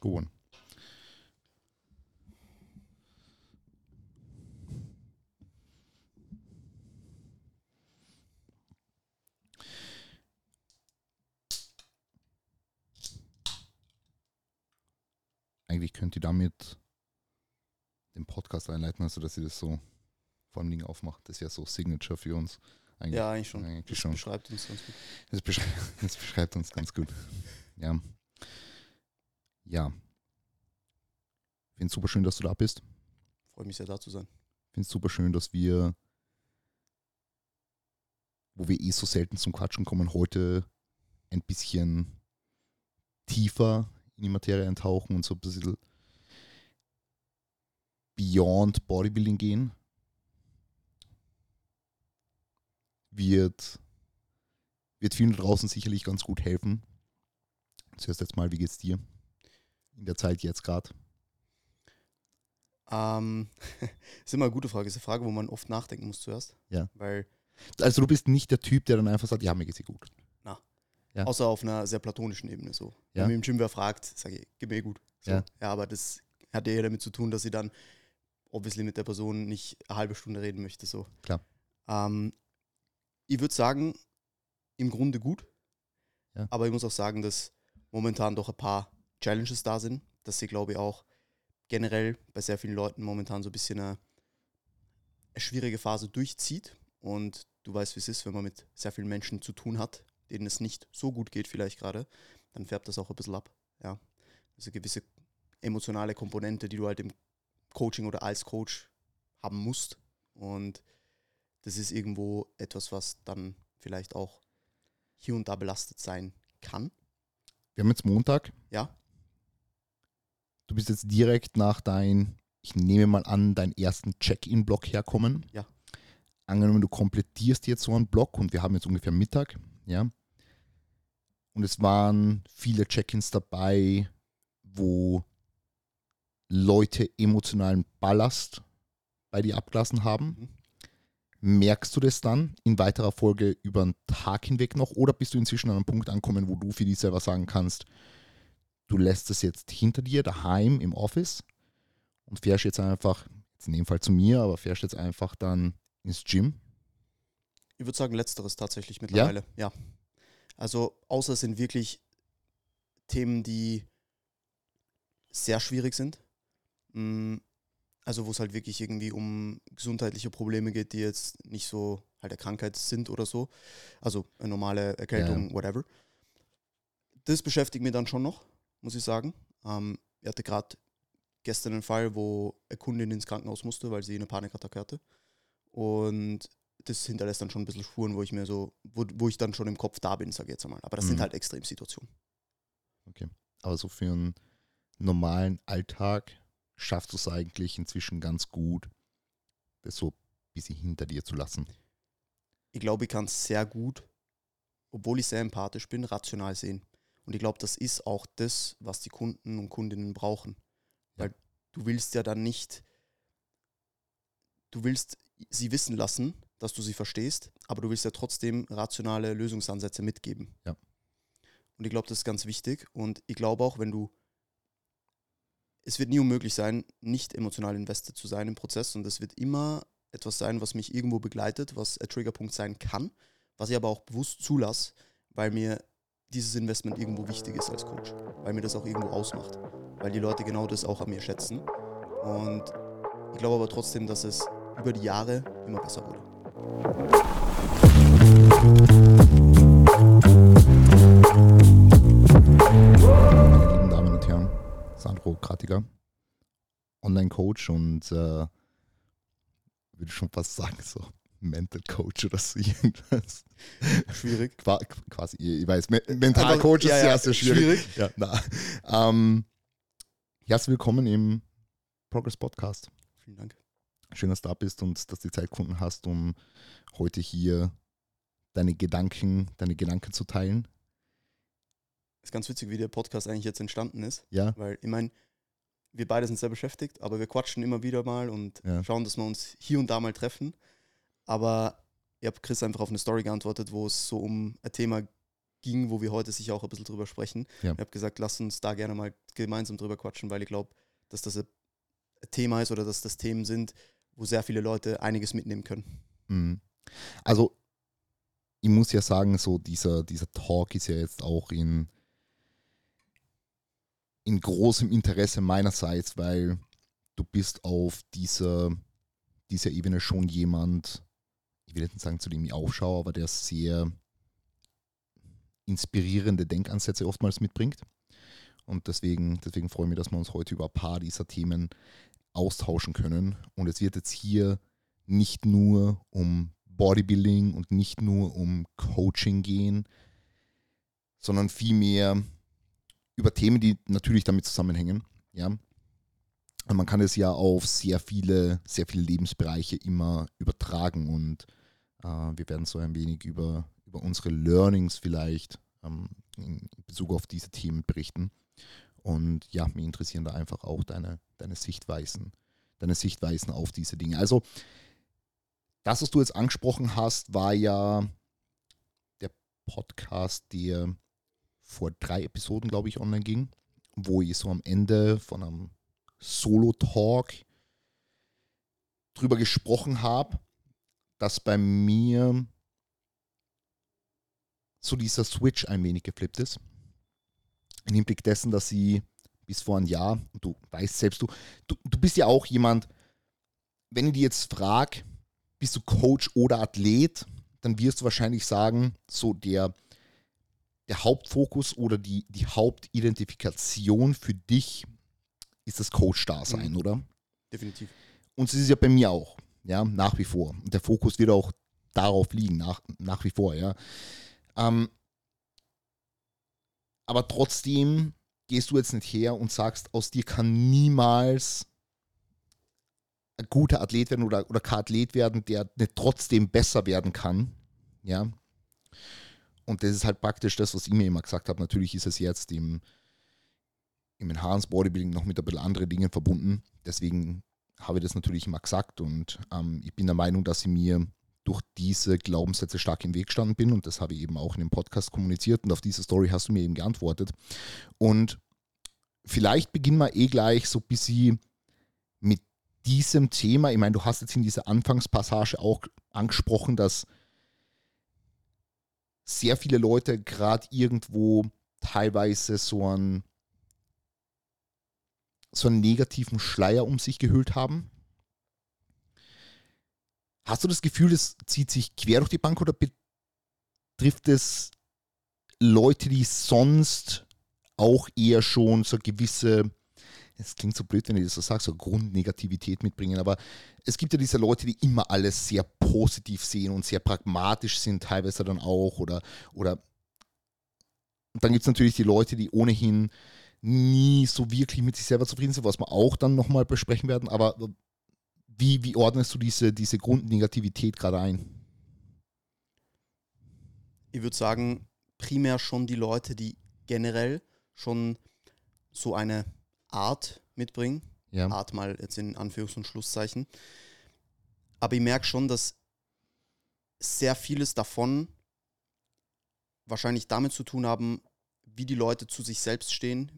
gewonnen. Eigentlich könnt ihr damit den Podcast einleiten, also dass ihr das so vor allem Dingen aufmacht. Das ist ja so Signature für uns. Eigentlich, ja, eigentlich schon. Eigentlich das schon. beschreibt uns ganz gut. Das, beschrei das beschreibt uns ganz gut. Ja. Ja. Finde es super schön, dass du da bist. Freue mich sehr, da zu sein. Finde es super schön, dass wir, wo wir eh so selten zum Quatschen kommen, heute ein bisschen tiefer in die Materie eintauchen und so ein bisschen beyond Bodybuilding gehen. Wird, wird vielen draußen sicherlich ganz gut helfen. Zuerst jetzt mal, wie geht's dir in der Zeit jetzt gerade? Ähm, ist immer eine gute Frage. Ist eine Frage, wo man oft nachdenken muss zuerst. Ja. Weil, Also du bist nicht der Typ, der dann einfach sagt, ja, mir geht's eh gut. Ja. außer auf einer sehr platonischen Ebene so. Ja. Wenn mich im Gym wer fragt, sage ich, gib mir gut. So. Ja. ja, aber das hat ja damit zu tun, dass ich dann obviously mit der Person nicht eine halbe Stunde reden möchte. So. Klar. Ähm, ich würde sagen, im Grunde gut. Ja. Aber ich muss auch sagen, dass momentan doch ein paar Challenges da sind, dass sie, glaube ich, auch generell bei sehr vielen Leuten momentan so ein bisschen eine, eine schwierige Phase durchzieht. Und du weißt, wie es ist, wenn man mit sehr vielen Menschen zu tun hat, denen es nicht so gut geht, vielleicht gerade, dann färbt das auch ein bisschen ab. Ja. Also gewisse emotionale Komponente, die du halt im Coaching oder als Coach haben musst. Und das ist irgendwo etwas, was dann vielleicht auch hier und da belastet sein kann. Wir haben jetzt Montag. Ja. Du bist jetzt direkt nach dein, ich nehme mal an, deinen ersten Check-in-Block herkommen. Ja. Angenommen, du komplettierst jetzt so einen Block und wir haben jetzt ungefähr Mittag, ja. Und es waren viele Check-ins dabei, wo Leute emotionalen Ballast bei dir abgelassen haben. Mhm. Merkst du das dann in weiterer Folge über den Tag hinweg noch oder bist du inzwischen an einem Punkt angekommen, wo du für dich selber sagen kannst, du lässt es jetzt hinter dir, daheim im Office und fährst jetzt einfach, jetzt in dem Fall zu mir, aber fährst jetzt einfach dann ins Gym? Ich würde sagen, letzteres tatsächlich mittlerweile. Ja. Also, außer es sind wirklich Themen, die sehr schwierig sind. Mm, Also, wo es halt wirklich irgendwie um gesundheitliche Probleme geht, die jetzt nicht so halt Krankheit sind oder so. Also, eine normale Erkältung, whatever. Das beschäftigt mich dann schon noch, muss ich sagen. Ähm, ich hatte gerade gestern einen Fall, wo eine Kundin ins Krankenhaus musste, weil sie eine Panikattacke hatte. Und das hinterlässt dann schon ein bisschen Spuren, wo ich mir so, wo, wo ich dann schon im Kopf da bin, sage ich jetzt einmal. Aber das sind Mhm. halt Extremsituationen. Aber so für einen normalen Alltag schaffst du es eigentlich inzwischen ganz gut, das so ein bisschen hinter dir zu lassen. Ich glaube, ich kann es sehr gut, obwohl ich sehr empathisch bin, rational sehen. Und ich glaube, das ist auch das, was die Kunden und Kundinnen brauchen. Ja. Weil du willst ja dann nicht, du willst sie wissen lassen, dass du sie verstehst, aber du willst ja trotzdem rationale Lösungsansätze mitgeben. Ja. Und ich glaube, das ist ganz wichtig. Und ich glaube auch, wenn du, es wird nie unmöglich sein, nicht emotional invested zu sein im Prozess. Und es wird immer etwas sein, was mich irgendwo begleitet, was ein Triggerpunkt sein kann, was ich aber auch bewusst zulasse, weil mir dieses Investment irgendwo wichtig ist als Coach, weil mir das auch irgendwo ausmacht, weil die Leute genau das auch an mir schätzen. Und ich glaube aber trotzdem, dass es über die Jahre immer besser wurde. Meine lieben Damen und Herren, Sandro Kratiger, Online-Coach und äh, würde schon fast sagen, so Mental Coach oder so irgendwas. Schwierig. Qua quasi, ich weiß, Me Mental Aber- Coach ist ja, sehr, ja, sehr schwierig. schwierig. Ja, na. Ähm, herzlich willkommen im Progress Podcast. Vielen Dank. Schön, dass du da bist und dass du die Zeit gefunden hast, um heute hier deine Gedanken, deine Gedanken zu teilen. Ist ganz witzig, wie der Podcast eigentlich jetzt entstanden ist, Ja, weil ich meine, wir beide sind sehr beschäftigt, aber wir quatschen immer wieder mal und Ja. schauen, dass wir uns hier und da mal treffen. Aber ich habe Chris einfach auf eine Story geantwortet, wo es so um ein Thema ging, wo wir heute sicher auch ein bisschen drüber sprechen. Ja. Ich habe gesagt, lass uns da gerne mal gemeinsam drüber quatschen, weil ich glaube, dass das ein Thema ist oder dass das Themen sind, wo sehr viele Leute einiges mitnehmen können. Mhm. Also, ich muss ja sagen, so dieser, dieser Talk ist ja jetzt auch in, in großem Interesse meinerseits, weil du bist auf dieser, dieser Ebene schon jemand, ich will jetzt nicht sagen, zu dem ich aufschaue, aber der sehr inspirierende Denkansätze oftmals mitbringt. Und deswegen, deswegen freue ich mich, dass wir uns heute über ein paar dieser Themen austauschen können. Und es wird jetzt hier nicht nur um Bodybuilding und nicht nur um Coaching gehen, sondern vielmehr über Themen, die natürlich damit zusammenhängen. Ja. Und man kann es ja auf sehr viele, sehr viele Lebensbereiche immer übertragen und wir werden so ein wenig über, über unsere Learnings vielleicht ähm, in Bezug auf diese Themen berichten. Und ja, mich interessieren da einfach auch deine, deine Sichtweisen, deine Sichtweisen auf diese Dinge. Also, das, was du jetzt angesprochen hast, war ja der Podcast, der vor drei Episoden, glaube ich, online ging, wo ich so am Ende von einem Solo-Talk drüber gesprochen habe, dass bei mir so dieser Switch ein wenig geflippt ist. Im Hinblick dessen, dass sie bis vor ein Jahr, du weißt selbst, du, du, du bist ja auch jemand, wenn ich dir jetzt frage, bist du Coach oder Athlet, dann wirst du wahrscheinlich sagen, so der, der Hauptfokus oder die, die Hauptidentifikation für dich ist das Coach-Dasein, mhm. oder? Definitiv. Und es ist ja bei mir auch, ja, nach wie vor. Der Fokus wird auch darauf liegen, nach, nach wie vor, ja. Ähm, aber trotzdem gehst du jetzt nicht her und sagst, aus dir kann niemals ein guter Athlet werden oder, oder kein Athlet werden, der nicht trotzdem besser werden kann. Ja. Und das ist halt praktisch das, was ich mir immer gesagt habe. Natürlich ist es jetzt im, im Enhanced Bodybuilding noch mit ein bisschen anderen Dingen verbunden. Deswegen habe ich das natürlich immer gesagt und ähm, ich bin der Meinung, dass ich mir durch diese Glaubenssätze stark im Weg gestanden bin und das habe ich eben auch in dem Podcast kommuniziert und auf diese Story hast du mir eben geantwortet. Und vielleicht beginnen wir eh gleich so ein bisschen mit diesem Thema. Ich meine, du hast jetzt in dieser Anfangspassage auch angesprochen, dass sehr viele Leute gerade irgendwo teilweise so einen, so einen negativen Schleier um sich gehüllt haben. Hast du das Gefühl, es zieht sich quer durch die Bank oder betrifft es Leute, die sonst auch eher schon so gewisse, es klingt so blöd, wenn ich das so sage, so Grundnegativität mitbringen, aber es gibt ja diese Leute, die immer alles sehr positiv sehen und sehr pragmatisch sind, teilweise dann auch oder, oder und dann gibt es natürlich die Leute, die ohnehin nie so wirklich mit sich selber zufrieden sind, was wir auch dann nochmal besprechen werden, aber wie, wie ordnest du diese, diese Grundnegativität gerade ein? Ich würde sagen, primär schon die Leute, die generell schon so eine Art mitbringen. Ja. Art mal jetzt in Anführungs- und Schlusszeichen. Aber ich merke schon, dass sehr vieles davon wahrscheinlich damit zu tun haben, wie die Leute zu sich selbst stehen,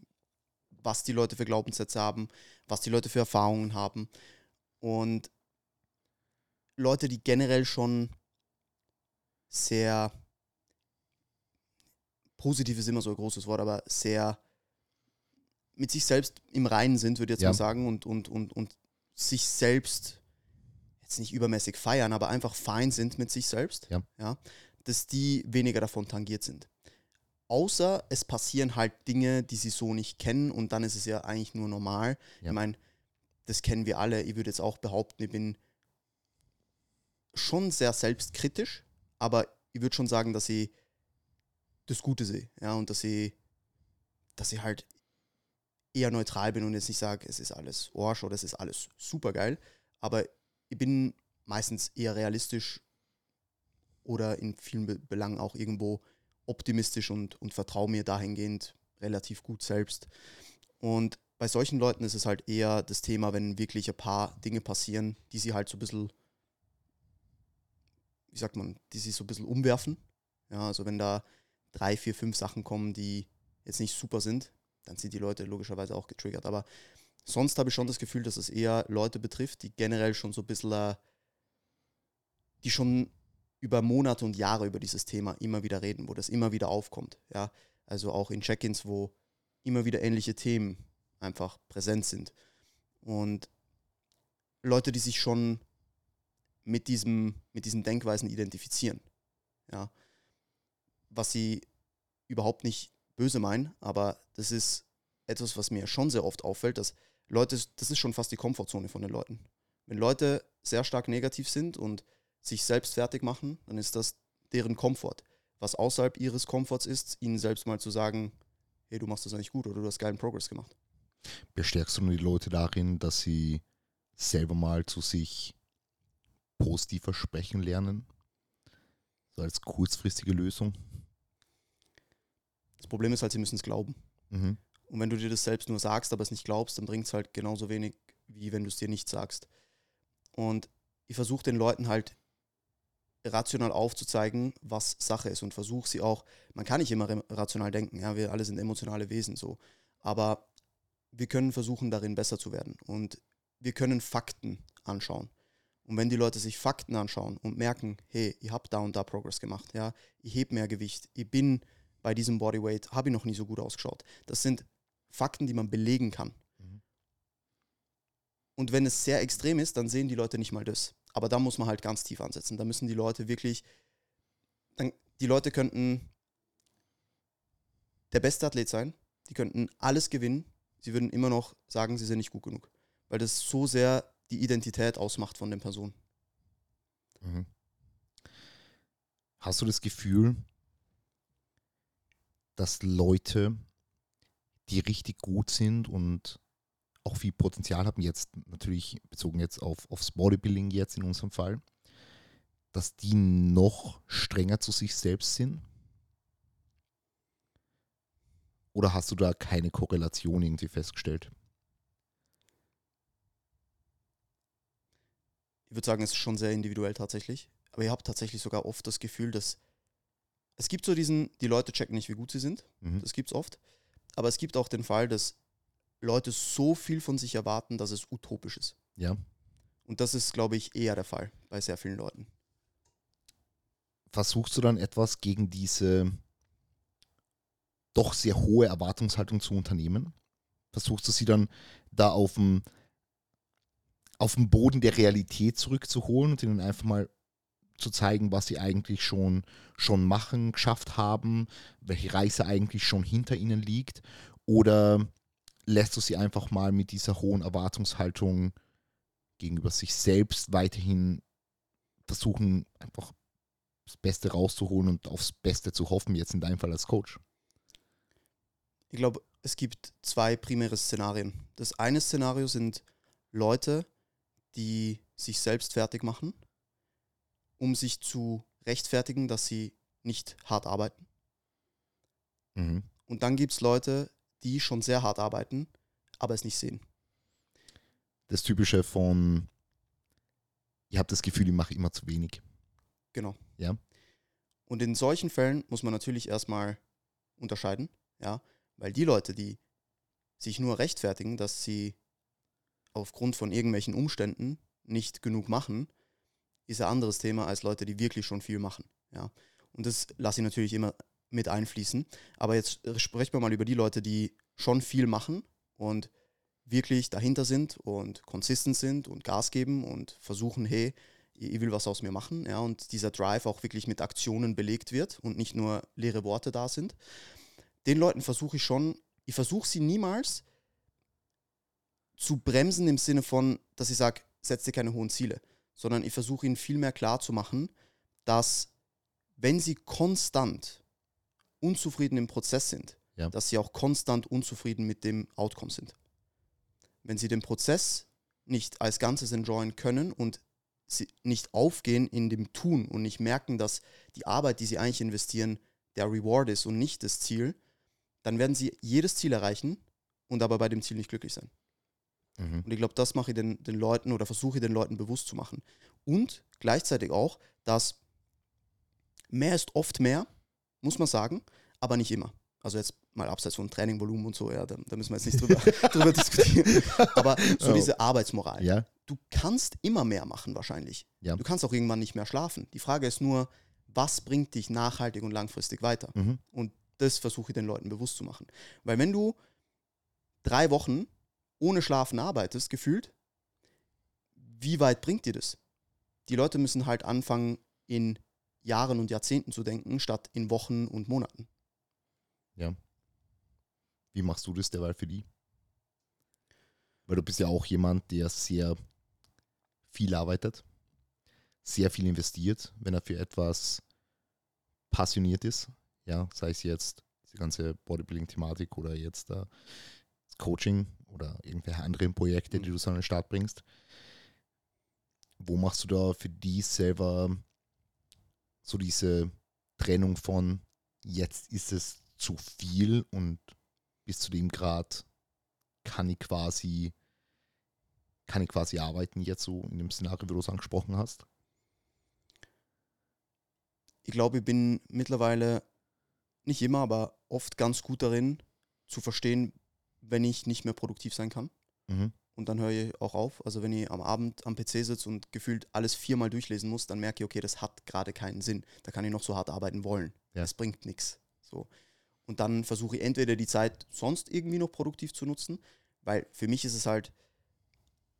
was die Leute für Glaubenssätze haben, was die Leute für Erfahrungen haben. Und Leute, die generell schon sehr positiv ist immer so ein großes Wort, aber sehr mit sich selbst im Reinen sind, würde ich jetzt ja. mal sagen, und, und, und, und sich selbst jetzt nicht übermäßig feiern, aber einfach fein sind mit sich selbst, ja. Ja, dass die weniger davon tangiert sind. Außer es passieren halt Dinge, die sie so nicht kennen und dann ist es ja eigentlich nur normal. Ja. Ich meine, das kennen wir alle. Ich würde jetzt auch behaupten, ich bin schon sehr selbstkritisch, aber ich würde schon sagen, dass ich das Gute sehe. Ja, und dass ich, dass ich halt eher neutral bin und jetzt nicht sage, es ist alles Orsch oder es ist alles super geil. Aber ich bin meistens eher realistisch oder in vielen Be Belangen auch irgendwo optimistisch und, und vertraue mir dahingehend relativ gut selbst. Und bei solchen Leuten ist es halt eher das Thema, wenn wirklich ein paar Dinge passieren, die sie halt so ein bisschen, wie sagt man, die sie so ein bisschen umwerfen. Ja, also wenn da drei, vier, fünf Sachen kommen, die jetzt nicht super sind, dann sind die Leute logischerweise auch getriggert. Aber sonst habe ich schon das Gefühl, dass es eher Leute betrifft, die generell schon so ein bisschen, äh, die schon über Monate und Jahre über dieses Thema immer wieder reden, wo das immer wieder aufkommt. Ja? Also auch in Check-ins, wo immer wieder ähnliche Themen einfach präsent sind. Und Leute, die sich schon mit, diesem, mit diesen Denkweisen identifizieren. Ja. Was sie überhaupt nicht böse meinen, aber das ist etwas, was mir schon sehr oft auffällt, dass Leute, das ist schon fast die Komfortzone von den Leuten. Wenn Leute sehr stark negativ sind und sich selbst fertig machen, dann ist das deren Komfort. Was außerhalb ihres Komforts ist, ihnen selbst mal zu sagen, hey, du machst das eigentlich gut oder du hast geilen Progress gemacht. Bestärkst du nur die Leute darin, dass sie selber mal zu sich positiver sprechen lernen? So als kurzfristige Lösung? Das Problem ist halt, sie müssen es glauben. Mhm. Und wenn du dir das selbst nur sagst, aber es nicht glaubst, dann bringt es halt genauso wenig, wie wenn du es dir nicht sagst. Und ich versuche den Leuten halt rational aufzuzeigen, was Sache ist und versuche sie auch, man kann nicht immer rational denken, ja, wir alle sind emotionale Wesen so, aber wir können versuchen, darin besser zu werden und wir können Fakten anschauen. Und wenn die Leute sich Fakten anschauen und merken, hey, ich habe da und da Progress gemacht, ja, ich heb mehr Gewicht, ich bin bei diesem Bodyweight, habe ich noch nie so gut ausgeschaut. Das sind Fakten, die man belegen kann. Mhm. Und wenn es sehr extrem ist, dann sehen die Leute nicht mal das. Aber da muss man halt ganz tief ansetzen. Da müssen die Leute wirklich, dann, die Leute könnten der beste Athlet sein, die könnten alles gewinnen, sie würden immer noch sagen, sie sind nicht gut genug. Weil das so sehr die Identität ausmacht von den Personen. Mhm. Hast du das Gefühl, dass Leute, die richtig gut sind und auch viel Potenzial haben, jetzt natürlich bezogen jetzt auf, aufs Bodybuilding jetzt in unserem Fall, dass die noch strenger zu sich selbst sind? Oder hast du da keine Korrelation irgendwie festgestellt? Ich würde sagen, es ist schon sehr individuell tatsächlich. Aber ich habe tatsächlich sogar oft das Gefühl, dass es gibt so diesen, die Leute checken nicht, wie gut sie sind. Mhm. Das gibt es oft. Aber es gibt auch den Fall, dass Leute so viel von sich erwarten, dass es utopisch ist. Ja. Und das ist, glaube ich, eher der Fall bei sehr vielen Leuten. Versuchst du dann etwas gegen diese doch sehr hohe Erwartungshaltung zu unternehmen? Versuchst du sie dann da auf dem, auf dem Boden der Realität zurückzuholen und ihnen einfach mal zu zeigen, was sie eigentlich schon, schon machen, geschafft haben, welche Reise eigentlich schon hinter ihnen liegt? Oder lässt du sie einfach mal mit dieser hohen Erwartungshaltung gegenüber sich selbst weiterhin versuchen, einfach das Beste rauszuholen und aufs Beste zu hoffen, jetzt in deinem Fall als Coach? Ich glaube, es gibt zwei primäre Szenarien. Das eine Szenario sind Leute, die sich selbst fertig machen, um sich zu rechtfertigen, dass sie nicht hart arbeiten. Mhm. Und dann gibt es Leute, die schon sehr hart arbeiten, aber es nicht sehen. Das Typische von, ihr habt das Gefühl, ich mache immer zu wenig. Genau. Ja. Und in solchen Fällen muss man natürlich erstmal unterscheiden, ja, weil die Leute, die sich nur rechtfertigen, dass sie aufgrund von irgendwelchen Umständen nicht genug machen, ist ein anderes Thema als Leute, die wirklich schon viel machen. Ja. Und das lasse ich natürlich immer mit einfließen. Aber jetzt sprechen wir mal über die Leute, die schon viel machen und wirklich dahinter sind und konsistent sind und Gas geben und versuchen, hey, ich will was aus mir machen, ja, und dieser Drive auch wirklich mit Aktionen belegt wird und nicht nur leere Worte da sind. Den Leuten versuche ich schon, ich versuche sie niemals zu bremsen im Sinne von, dass ich sage, setz dir keine hohen Ziele, sondern ich versuche ihnen viel mehr klar zu machen, dass wenn sie konstant unzufrieden im Prozess sind, ja. dass sie auch konstant unzufrieden mit dem Outcome sind. Wenn sie den Prozess nicht als Ganzes enjoyen können und sie nicht aufgehen in dem Tun und nicht merken, dass die Arbeit, die sie eigentlich investieren, der Reward ist und nicht das Ziel, dann werden sie jedes Ziel erreichen und aber bei dem Ziel nicht glücklich sein. Mhm. Und ich glaube, das mache ich den, den Leuten oder versuche ich den Leuten bewusst zu machen. Und gleichzeitig auch, dass mehr ist oft mehr muss man sagen. aber nicht immer. Also jetzt mal abseits von Trainingvolumen und so, ja, da, da müssen wir jetzt nicht drüber, drüber diskutieren. Aber so oh. diese Arbeitsmoral. Ja. Du kannst immer mehr machen wahrscheinlich. Ja. Du kannst auch irgendwann nicht mehr schlafen. Die Frage ist nur, was bringt dich nachhaltig und langfristig weiter? Mhm. Und das versuche ich den Leuten bewusst zu machen. Weil wenn du drei Wochen ohne Schlafen arbeitest, gefühlt, wie weit bringt dir das? Die Leute müssen halt anfangen, in Jahren und Jahrzehnten zu denken, statt in Wochen und Monaten. Ja. Wie machst du das derweil für die? Weil du bist ja auch jemand, der sehr viel arbeitet, sehr viel investiert, wenn er für etwas passioniert ist. Ja, sei es jetzt die ganze Bodybuilding-Thematik oder jetzt äh, das Coaching oder irgendwelche anderen Projekte, die mhm. du so an den Start bringst. Wo machst du da für die selber so diese Trennung von jetzt ist es zu viel und bis zu dem Grad kann ich quasi kann ich quasi arbeiten jetzt so in dem Szenario, wie du es angesprochen hast? Ich glaube, ich bin mittlerweile nicht immer, aber oft ganz gut darin zu verstehen, wenn ich nicht mehr produktiv sein kann. Mhm. Und dann höre ich auch auf. Also wenn ich am Abend am PC sitze und gefühlt alles viermal durchlesen muss, dann merke ich, okay, das hat gerade keinen Sinn. Da kann ich noch so hart arbeiten wollen. Ja. Das bringt nichts. So. Und dann versuche ich entweder die Zeit sonst irgendwie noch produktiv zu nutzen, weil für mich ist es halt,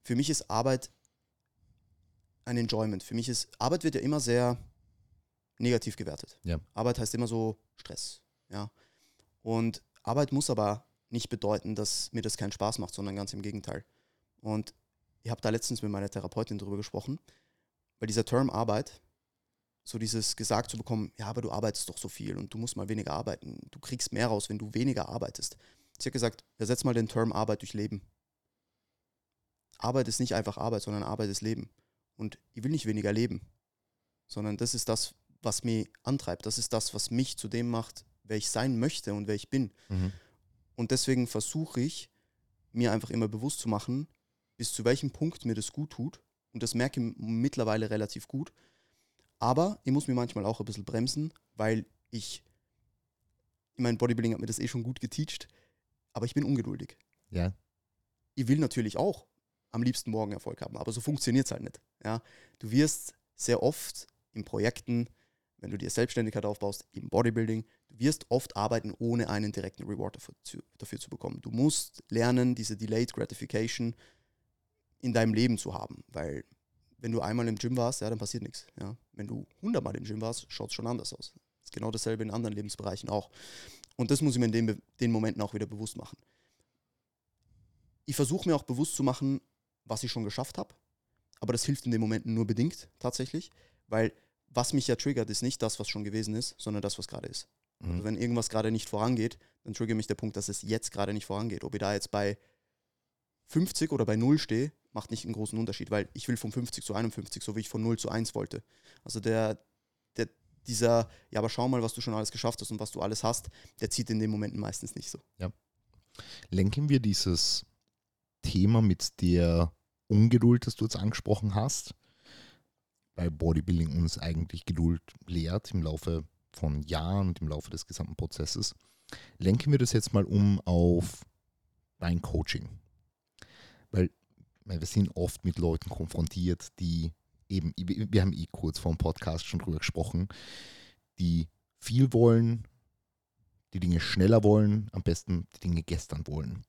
für mich ist Arbeit ein Enjoyment. Für mich ist, Arbeit wird ja immer sehr negativ gewertet. Ja. Arbeit heißt immer so Stress. Ja. Und Arbeit muss aber nicht bedeuten, dass mir das keinen Spaß macht, sondern ganz im Gegenteil. Und ich habe da letztens mit meiner Therapeutin drüber gesprochen, weil dieser Term Arbeit so dieses gesagt zu bekommen, ja, aber du arbeitest doch so viel und du musst mal weniger arbeiten. Du kriegst mehr raus, wenn du weniger arbeitest. Sie hat gesagt, ersetz mal den Term Arbeit durch Leben. Arbeit ist nicht einfach Arbeit, sondern Arbeit ist Leben. Und ich will nicht weniger leben, sondern das ist das, was mich antreibt. Das ist das, was mich zu dem macht, wer ich sein möchte und wer ich bin. Mhm. Und deswegen versuche ich, mir einfach immer bewusst zu machen, bis zu welchem Punkt mir das gut tut. Und das merke ich mittlerweile relativ gut aber ich muss mir manchmal auch ein bisschen bremsen, weil ich, ich meine, Bodybuilding hat mir das eh schon gut geteacht, aber ich bin ungeduldig. Ja. Ich will natürlich auch am liebsten morgen Erfolg haben, aber so funktioniert es halt nicht. Ja? Du wirst sehr oft in Projekten, wenn du dir Selbstständigkeit aufbaust, im Bodybuilding, du wirst oft arbeiten, ohne einen direkten Reward dafür zu, dafür zu bekommen. Du musst lernen, diese Delayed Gratification in deinem Leben zu haben, weil wenn du einmal im Gym warst, ja, dann passiert nichts. Ja. Wenn du hundertmal im Gym warst, schaut es schon anders aus. Das ist genau dasselbe in anderen Lebensbereichen auch. Und das muss ich mir in den, den Momenten auch wieder bewusst machen. Ich versuche mir auch bewusst zu machen, was ich schon geschafft habe. Aber das hilft in den Momenten nur bedingt tatsächlich, weil was mich ja triggert, ist nicht das, was schon gewesen ist, sondern das, was gerade ist. Mhm. Also wenn irgendwas gerade nicht vorangeht, dann triggert mich der Punkt, dass es jetzt gerade nicht vorangeht. Ob ich da jetzt bei 50 oder bei 0 stehe, macht nicht einen großen Unterschied, weil ich will von 50 zu 51, so wie ich von 0 zu 1 wollte. Also der, der, dieser, ja, aber schau mal, was du schon alles geschafft hast und was du alles hast, der zieht in den Momenten meistens nicht so. Ja. Lenken wir dieses Thema mit der Ungeduld, das du jetzt angesprochen hast, weil Bodybuilding uns eigentlich Geduld lehrt im Laufe von Jahren und im Laufe des gesamten Prozesses. Lenken wir das jetzt mal um auf dein Coaching. Weil wir sind oft mit Leuten konfrontiert, die eben, wir haben eh kurz vor dem Podcast schon drüber gesprochen, die viel wollen, die Dinge schneller wollen, am besten die Dinge gestern wollen.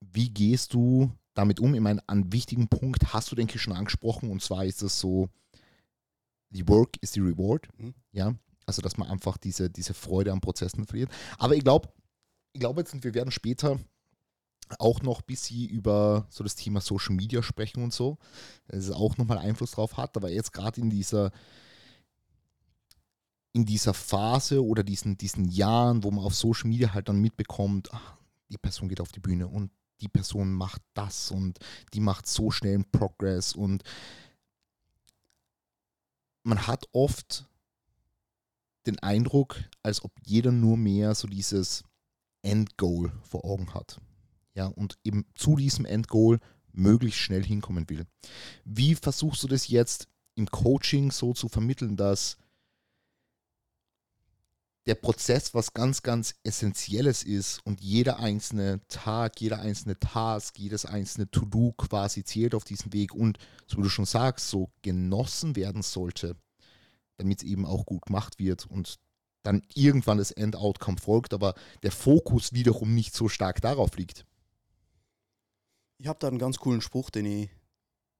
Wie gehst du damit um? Ich meine, einen wichtigen Punkt hast du, denke ich, schon angesprochen, und zwar ist es so, die Work ist die Reward. Mhm. Ja, also dass man einfach diese, diese Freude am Prozessen verliert. Aber ich glaube, ich glaube jetzt, und wir werden später auch noch ein bisschen über so das Thema Social Media sprechen und so, dass es auch nochmal Einfluss drauf hat, aber jetzt gerade in dieser in dieser Phase oder diesen, diesen Jahren, wo man auf Social Media halt dann mitbekommt, ach, die Person geht auf die Bühne und die Person macht das und die macht so schnell einen Progress und man hat oft den Eindruck, als ob jeder nur mehr so dieses Endgoal vor Augen hat ja, und eben zu diesem Endgoal möglichst schnell hinkommen will. Wie versuchst du das jetzt im Coaching so zu vermitteln, dass der Prozess was ganz, ganz Essentielles ist und jeder einzelne Tag, jeder einzelne Task, jedes einzelne To-Do quasi zählt auf diesem Weg und, so wie du schon sagst, so genossen werden sollte, damit es eben auch gut gemacht wird und dann irgendwann das Endoutcome folgt, aber der Fokus wiederum nicht so stark darauf liegt. Ich habe da einen ganz coolen Spruch, den ich,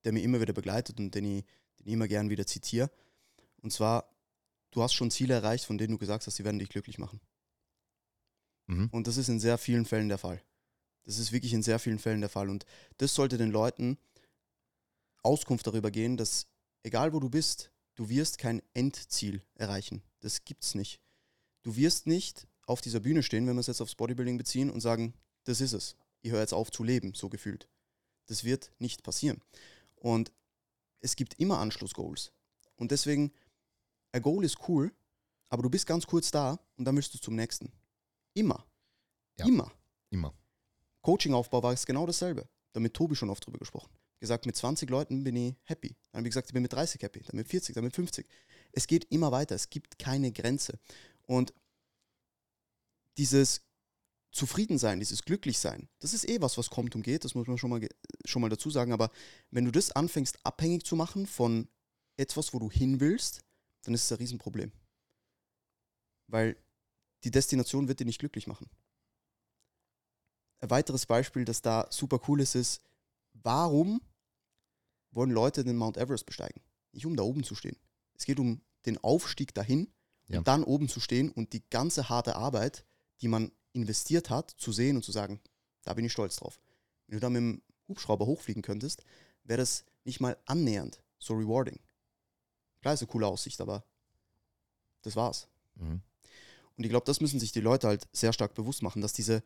der mich immer wieder begleitet und den ich, den ich immer gern wieder zitiere. Und zwar, du hast schon Ziele erreicht, von denen du gesagt hast, sie werden dich glücklich machen. Mhm. Und das ist in sehr vielen Fällen der Fall. Das ist wirklich in sehr vielen Fällen der Fall. Und das sollte den Leuten Auskunft darüber gehen, dass egal wo du bist, du wirst kein Endziel erreichen. Das gibt's nicht. Du wirst nicht auf dieser Bühne stehen, wenn wir es jetzt aufs Bodybuilding beziehen und sagen, das ist es. Ich höre jetzt auf zu leben, so gefühlt. Das wird nicht passieren. Und es gibt immer Anschlussgoals. Und deswegen ein Goal ist cool, aber du bist ganz kurz da und dann willst du zum nächsten. Immer. Ja. Immer. Immer. Coachingaufbau war es genau dasselbe. Da mit Tobi schon oft drüber gesprochen. Gesagt, mit 20 Leuten bin ich happy. Dann habe ich gesagt, ich bin mit 30 happy, dann mit 40, dann mit 50. Es geht immer weiter. Es gibt keine Grenze. Und dieses Zufriedensein, dieses Glücklichsein, das ist eh was, was kommt und geht, das muss man schon mal, schon mal dazu sagen. Aber wenn du das anfängst, abhängig zu machen von etwas, wo du hin willst, dann ist es ein Riesenproblem. Weil die Destination wird dir nicht glücklich machen. Ein weiteres Beispiel, das da super cool ist, ist, warum wollen Leute den Mount Everest besteigen? Nicht um da oben zu stehen. Es geht um den Aufstieg dahin ja. und dann oben zu stehen und die ganze harte Arbeit, die man investiert hat, zu sehen und zu sagen, da bin ich stolz drauf. Wenn du da mit dem Hubschrauber hochfliegen könntest, wäre das nicht mal annähernd so rewarding. Klar ist eine coole Aussicht, aber das war's. Mhm. Und ich glaube, das müssen sich die Leute halt sehr stark bewusst machen, dass diese,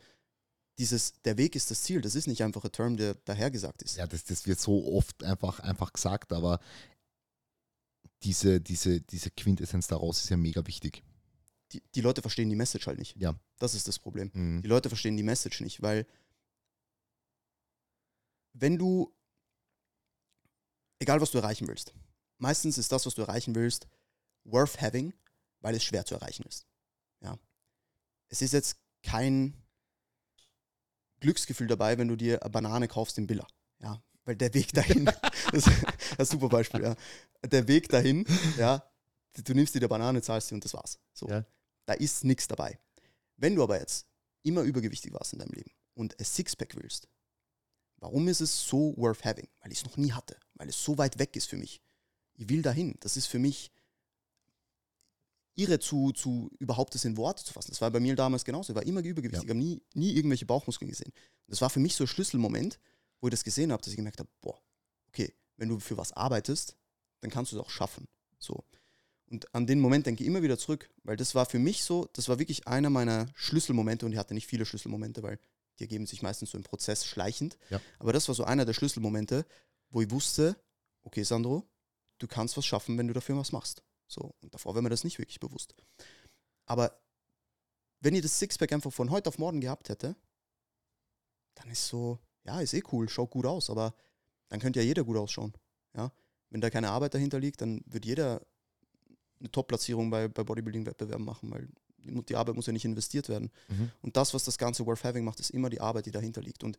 dieses, der Weg ist das Ziel, das ist nicht einfach ein Term, der dahergesagt ist. Ja, das, das wird so oft einfach, einfach gesagt, aber diese, diese, diese Quintessenz daraus ist ja mega wichtig. Die, die Leute verstehen die Message halt nicht. Ja. Das ist das Problem. Mhm. Die Leute verstehen die Message nicht, weil wenn du, egal was du erreichen willst, meistens ist das, was du erreichen willst, worth having, weil es schwer zu erreichen ist. Ja. Es ist jetzt kein Glücksgefühl dabei, wenn du dir eine Banane kaufst im Billa. Ja, weil der Weg dahin, das ist ein super Beispiel, ja. Der Weg dahin, ja, du nimmst dir die Banane, zahlst sie und das war's. So. Ja. Da ist nichts dabei. Wenn du aber jetzt immer übergewichtig warst in deinem Leben und ein Sixpack willst, warum ist es so worth having? Weil ich es noch nie hatte, weil es so weit weg ist für mich ich will dahin. Das ist für mich irre zu, zu überhaupt das in Worte zu fassen. Das war bei mir damals genauso. Ich war immer übergewichtig. Ja. Ich habe nie, nie irgendwelche Bauchmuskeln gesehen. Und das war für mich so ein Schlüsselmoment, wo ich das gesehen habe, dass ich gemerkt habe, boah, okay, wenn du für was arbeitest, dann kannst du es auch schaffen. So. Und an den Moment denke ich immer wieder zurück, weil das war für mich so, das war wirklich einer meiner Schlüsselmomente und ich hatte nicht viele Schlüsselmomente, weil die ergeben sich meistens so im Prozess schleichend. Ja. Aber das war so einer der Schlüsselmomente, wo ich wusste, okay, Sandro, du kannst was schaffen, wenn du dafür was machst. So, und davor wäre mir das nicht wirklich bewusst. Aber wenn ihr das Sixpack einfach von heute auf morgen gehabt hätte, dann ist so, ja, ist eh cool, schaut gut aus, aber dann könnte ja jeder gut ausschauen. Ja? Wenn da keine Arbeit dahinter liegt, dann wird jeder eine Top-Platzierung bei, bei Bodybuilding-Wettbewerben machen, weil die Arbeit muss ja nicht investiert werden. Mhm. Und das, was das Ganze Worth Having macht, ist immer die Arbeit, die dahinter liegt. Und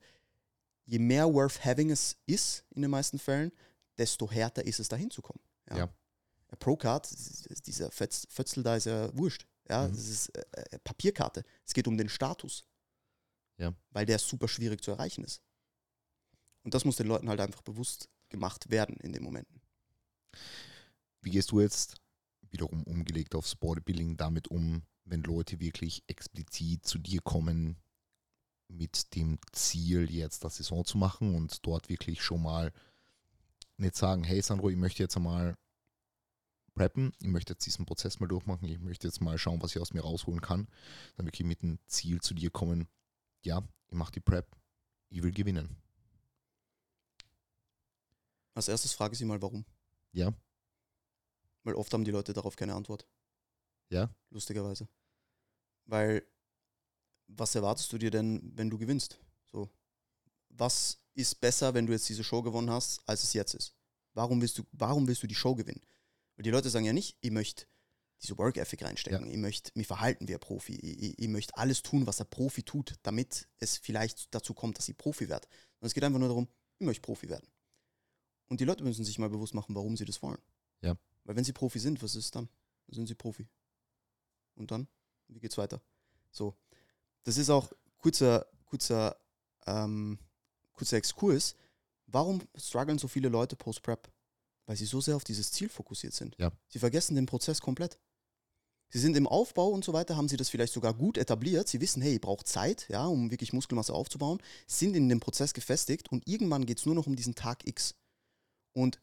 je mehr Worth Having es ist, in den meisten Fällen, desto härter ist es, da hinzukommen. Ja. ja. Pro-Card, dieser Fötzel da ist ja wurscht. Ja, mhm. das ist äh, äh, Papierkarte. Es geht um den Status. Ja. Weil der super schwierig zu erreichen ist. Und das muss den Leuten halt einfach bewusst gemacht werden in den Momenten. Wie gehst du jetzt wiederum umgelegt aufs Bodybuilding damit um, wenn Leute wirklich explizit zu dir kommen mit dem Ziel, jetzt das Saison zu machen und dort wirklich schon mal nicht sagen, hey Sandro, ich möchte jetzt einmal preppen, ich möchte jetzt diesen Prozess mal durchmachen, ich möchte jetzt mal schauen, was ich aus mir rausholen kann, dann wirklich mit dem Ziel zu dir kommen, ja, ich mache die Prep, ich will gewinnen. Als erstes frage ich sie mal, warum. Ja. Weil oft haben die Leute darauf keine Antwort. Ja. Lustigerweise. Weil, was erwartest du dir denn, wenn du gewinnst? So. Was ist besser, wenn du jetzt diese Show gewonnen hast, als es jetzt ist? Warum willst du, warum willst du die Show gewinnen? Weil die Leute sagen ja nicht, ich möchte diese Work Ethic reinstecken. Ja. Ich möchte mich verhalten wie ein Profi. Ich, ich, ich, möchte alles tun, was ein Profi tut, damit es vielleicht dazu kommt, dass ich Profi werde. Und es geht einfach nur darum, ich möchte Profi werden. Und die Leute müssen sich mal bewusst machen, warum sie das wollen. Ja. Weil wenn sie Profi sind, was ist dann? Dann sind sie Profi. Und dann? Wie geht's weiter? So. Das ist auch kurzer, kurzer, ähm, kurzer Exkurs. Warum strugglen so viele Leute post-Prep? Weil sie so sehr auf dieses Ziel fokussiert sind. Ja. Sie vergessen den Prozess komplett. Sie sind im Aufbau und so weiter, haben sie das vielleicht sogar gut etabliert. Sie wissen, hey, ich brauche Zeit, ja, um wirklich Muskelmasse aufzubauen, sind in dem Prozess gefestigt und irgendwann geht es nur noch um diesen Tag X. Und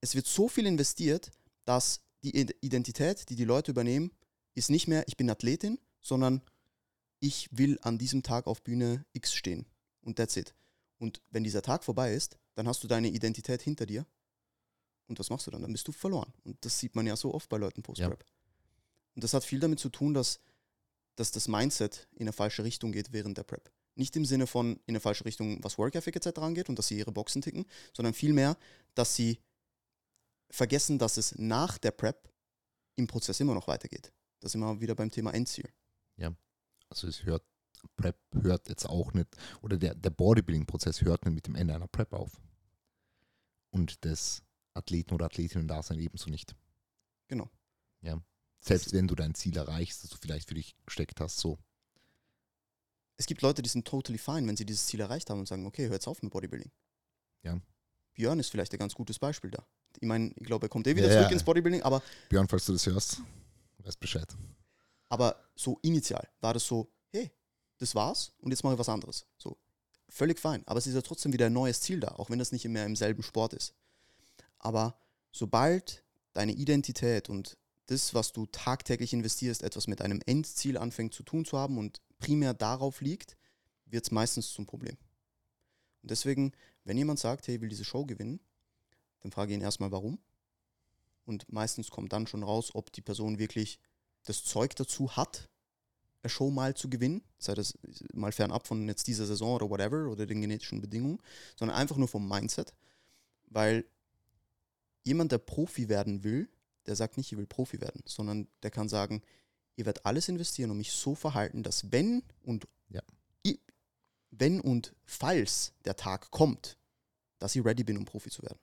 es wird so viel investiert, dass die Identität, die die Leute übernehmen, ist nicht mehr, ich bin Athletin, sondern ich will an diesem Tag auf Bühne X stehen. Und that's it. Und wenn dieser Tag vorbei ist, dann hast du deine Identität hinter dir. Und was machst du dann? Dann bist du verloren. Und das sieht man ja so oft bei Leuten post-Prep. Ja. Und das hat viel damit zu tun, dass, dass das Mindset in eine falsche Richtung geht während der Prep. Nicht im Sinne von in eine falsche Richtung, was Work Ethic etc. angeht und dass sie ihre Boxen ticken, sondern vielmehr, dass sie vergessen, dass es nach der Prep im Prozess immer noch weitergeht. Das sind wir wieder beim Thema Endziel. Ja, also es hört, Prep hört jetzt auch nicht, oder der, der Bodybuilding-Prozess hört nicht mit dem Ende einer Prep auf. Und das Athleten- oder Athletinnen-Dasein ebenso nicht. Genau. Ja selbst wenn du dein Ziel erreichst, das du vielleicht für dich gesteckt hast, so. Es gibt Leute, die sind totally fine, wenn sie dieses Ziel erreicht haben und sagen, okay, hör jetzt auf mit Bodybuilding. Ja. Björn ist vielleicht ein ganz gutes Beispiel da. Ich meine, ich glaube, er kommt eh wieder ja, zurück ja. ins Bodybuilding, aber. Björn, falls du das hörst, weißt Bescheid. Aber so initial war das so, hey, das war's und jetzt mache ich was anderes. So, völlig fein. Aber es ist ja trotzdem wieder ein neues Ziel da, auch wenn das nicht mehr im selben Sport ist. Aber sobald deine Identität und das, was du tagtäglich investierst, etwas mit einem Endziel anfängt zu tun zu haben und primär darauf liegt, wird es meistens zum Problem. Und deswegen, wenn jemand sagt, hey, ich will diese Show gewinnen, dann frage ich ihn erstmal, warum. Und meistens kommt dann schon raus, ob die Person wirklich das Zeug dazu hat, eine Show mal zu gewinnen, sei das mal fernab von jetzt dieser Saison oder whatever oder den genetischen Bedingungen, sondern einfach nur vom Mindset, weil jemand, der Profi werden will, der sagt nicht, ich will Profi werden, sondern der kann sagen, ihr werdet alles investieren und mich so verhalten, dass wenn und ja. wenn und falls der Tag kommt, dass ich ready bin, um Profi zu werden.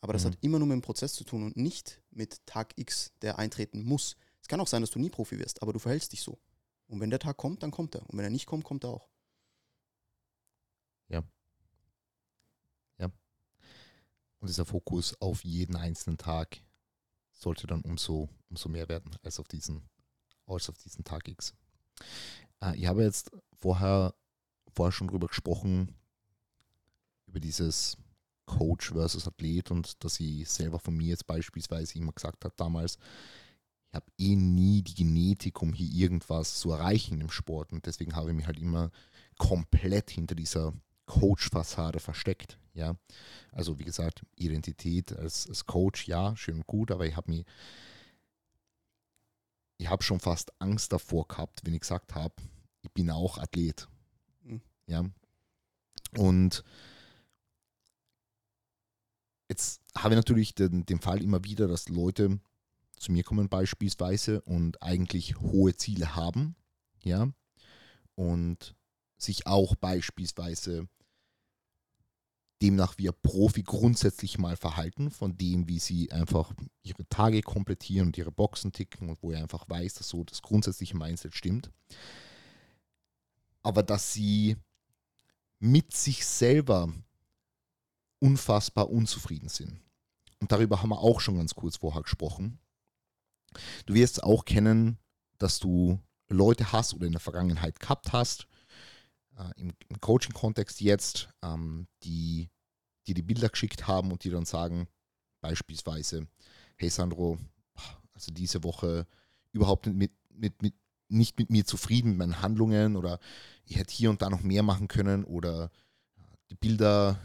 Aber das mhm. hat immer nur mit dem Prozess zu tun und nicht mit Tag X, der eintreten muss. Es kann auch sein, dass du nie Profi wirst, aber du verhältst dich so. Und wenn der Tag kommt, dann kommt er. Und wenn er nicht kommt, kommt er auch. Ja. Ja. Und dieser Fokus auf jeden einzelnen Tag sollte dann umso, umso mehr werden als auf diesen, als auf diesen Tag X. Äh, ich habe jetzt vorher, vorher schon drüber gesprochen, über dieses Coach versus Athlet und dass ich selber von mir jetzt beispielsweise immer gesagt habe damals, ich habe eh nie die Genetik, um hier irgendwas zu erreichen im Sport und deswegen habe ich mich halt immer komplett hinter dieser Coach-Fassade versteckt. Ja, also wie gesagt, Identität als, als Coach, ja, schön und gut, aber ich habe mich, ich habe schon fast Angst davor gehabt, wenn ich gesagt habe, ich bin auch Athlet. Mhm. Ja, und jetzt habe ich natürlich den, den Fall immer wieder, dass Leute zu mir kommen beispielsweise und eigentlich hohe Ziele haben, ja, und sich auch beispielsweise demnach wie ein Profi grundsätzlich mal verhalten, von dem, wie sie einfach ihre Tage komplettieren und ihre Boxen ticken und wo er einfach weiß, dass so das grundsätzliche Mindset stimmt. Aber dass sie mit sich selber unfassbar unzufrieden sind. Und darüber haben wir auch schon ganz kurz vorher gesprochen. Du wirst auch kennen, dass du Leute hast oder in der Vergangenheit gehabt hast, äh, im, im Coaching-Kontext jetzt, ähm, die, die die Bilder geschickt haben und die dann sagen, beispielsweise, hey Sandro, also diese Woche überhaupt nicht mit, mit, mit, nicht mit mir zufrieden mit meinen Handlungen oder ich hätte hier und da noch mehr machen können oder die Bilder,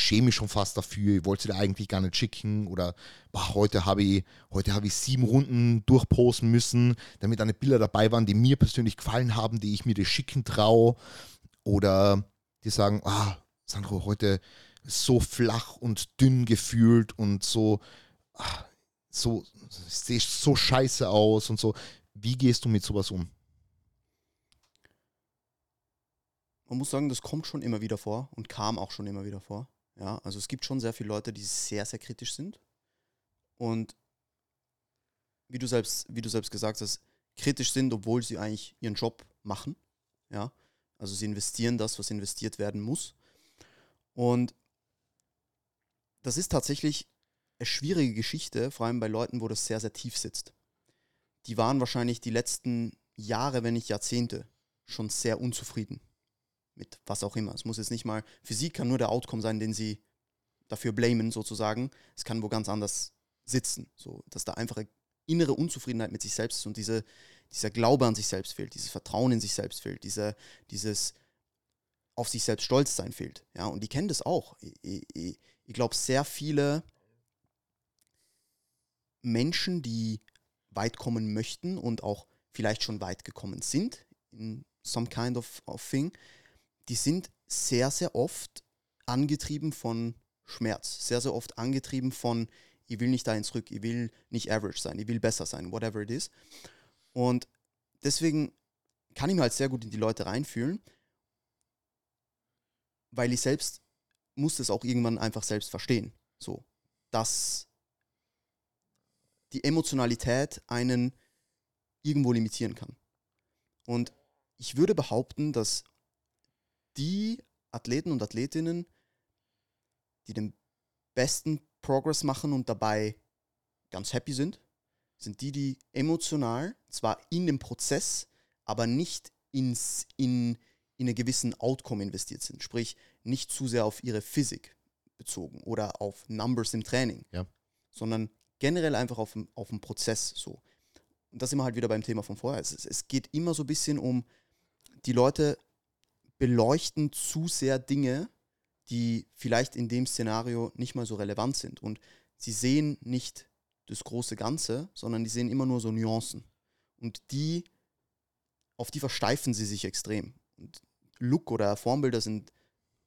schäme mich schon fast dafür, ich wollte sie da eigentlich gar nicht schicken oder boah, heute habe ich, heute ich sieben Runden durchposten müssen, damit eine Bilder dabei waren, die mir persönlich gefallen haben, die ich mir dir schicken traue oder die sagen, ah, Sandro, heute so flach und dünn gefühlt und so, ah, so, sehe so scheiße aus und so. Wie gehst du mit sowas um? Man muss sagen, das kommt schon immer wieder vor und kam auch schon immer wieder vor. Ja, also es gibt schon sehr viele Leute, die sehr, sehr kritisch sind. Und wie du selbst, wie du selbst gesagt hast, kritisch sind, obwohl sie eigentlich ihren Job machen. Ja, also sie investieren das, was investiert werden muss. Und das ist tatsächlich eine schwierige Geschichte, vor allem bei Leuten, wo das sehr, sehr tief sitzt. Die waren wahrscheinlich die letzten Jahre, wenn nicht Jahrzehnte, schon sehr unzufrieden mit was auch immer. Es muss jetzt nicht mal, für sie kann nur der Outcome sein, den sie dafür blamen sozusagen. Es kann wo ganz anders sitzen, so dass da einfach innere Unzufriedenheit mit sich selbst ist und diese, dieser Glaube an sich selbst fehlt, dieses Vertrauen in sich selbst fehlt, diese, dieses auf sich selbst stolz sein fehlt. Ja, und die kennen das auch. Ich, ich, ich glaube, sehr viele Menschen, die weit kommen möchten und auch vielleicht schon weit gekommen sind in some kind of, of thing, die sind sehr, sehr oft angetrieben von Schmerz, sehr, sehr oft angetrieben von, ich will nicht dahin zurück, ich will nicht average sein, ich will besser sein, whatever it is. Und deswegen kann ich mir halt sehr gut in die Leute reinfühlen, weil ich selbst muss das auch irgendwann einfach selbst verstehen. So, dass die Emotionalität einen irgendwo limitieren kann. Und ich würde behaupten, dass die Athleten und Athletinnen, die den besten Progress machen und dabei ganz happy sind, sind die, die emotional zwar in dem Prozess, aber nicht ins, in, in einen gewissen Outcome investiert sind. Sprich, nicht zu sehr auf ihre Physik bezogen oder auf Numbers im Training, ja. sondern generell einfach auf, auf den Prozess so. Und da sind wir halt wieder beim Thema von vorher. Es, es geht immer so ein bisschen um, die Leute beleuchten zu sehr Dinge, die vielleicht in dem Szenario nicht mal so relevant sind. Und sie sehen nicht das große Ganze, sondern die sehen immer nur so Nuancen. Und die, auf die versteifen sie sich extrem. Und Look oder Formbilder sind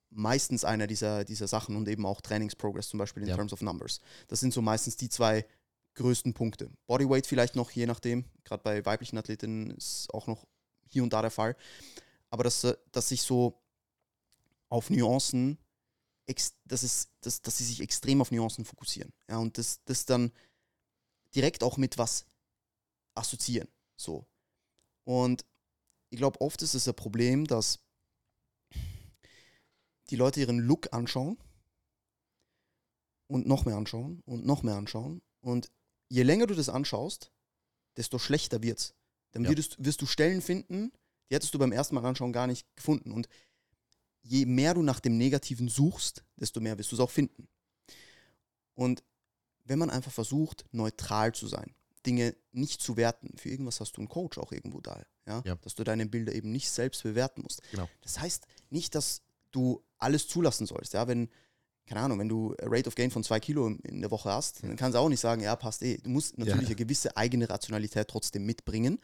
meistens einer dieser, dieser Sachen und eben auch Trainingsprogress zum Beispiel in ja. terms of numbers. Das sind so meistens die zwei größten Punkte. Bodyweight vielleicht noch, je nachdem. Gerade bei weiblichen Athletinnen ist auch noch hier und da der Fall. Aber dass, dass sich so auf Nuancen, dass, es, dass, dass sie sich extrem auf Nuancen fokussieren. Ja, und das, das dann direkt auch mit was assoziieren. So. Und ich glaube, oft ist es ein Problem, dass die Leute ihren Look anschauen und noch mehr anschauen und noch mehr anschauen. Und je länger du das anschaust, desto schlechter wird's. Dann ja. wirst, wirst du Stellen finden, die hättest du beim ersten Mal anschauen gar nicht gefunden. Und je mehr du nach dem Negativen suchst, desto mehr wirst du es auch finden. Und wenn man einfach versucht, neutral zu sein, Dinge nicht zu werten, für irgendwas hast du einen Coach auch irgendwo da, ja? ja. dass du deine Bilder eben nicht selbst bewerten musst. Genau. Das heißt nicht, dass du alles zulassen sollst. Ja, wenn, keine Ahnung, wenn du Rate of Gain von zwei Kilo in der Woche hast, dann kannst du auch nicht sagen, ja, passt eh. Du musst natürlich ja. eine gewisse eigene Rationalität trotzdem mitbringen.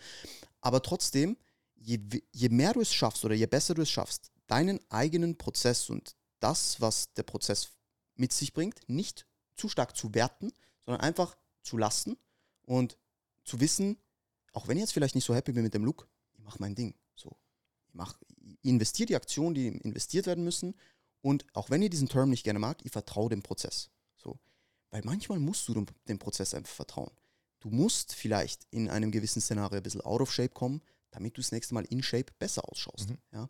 Aber trotzdem, je, je mehr du es schaffst oder je besser du es schaffst, deinen eigenen Prozess und das, was der Prozess mit sich bringt, nicht zu stark zu werten, sondern einfach zu lassen und zu wissen, auch wenn ich jetzt vielleicht nicht so happy bin mit dem Look, ich mache mein Ding. So, ich mache, investiere die Aktionen, die investiert werden müssen. Und auch wenn ihr diesen Term nicht gerne mag, ich vertraue dem Prozess. So. Weil manchmal musst du dem Prozess einfach vertrauen. Du musst vielleicht in einem gewissen Szenario ein bisschen out of shape kommen, damit du das nächste Mal in Shape besser ausschaust. Mhm. Ja?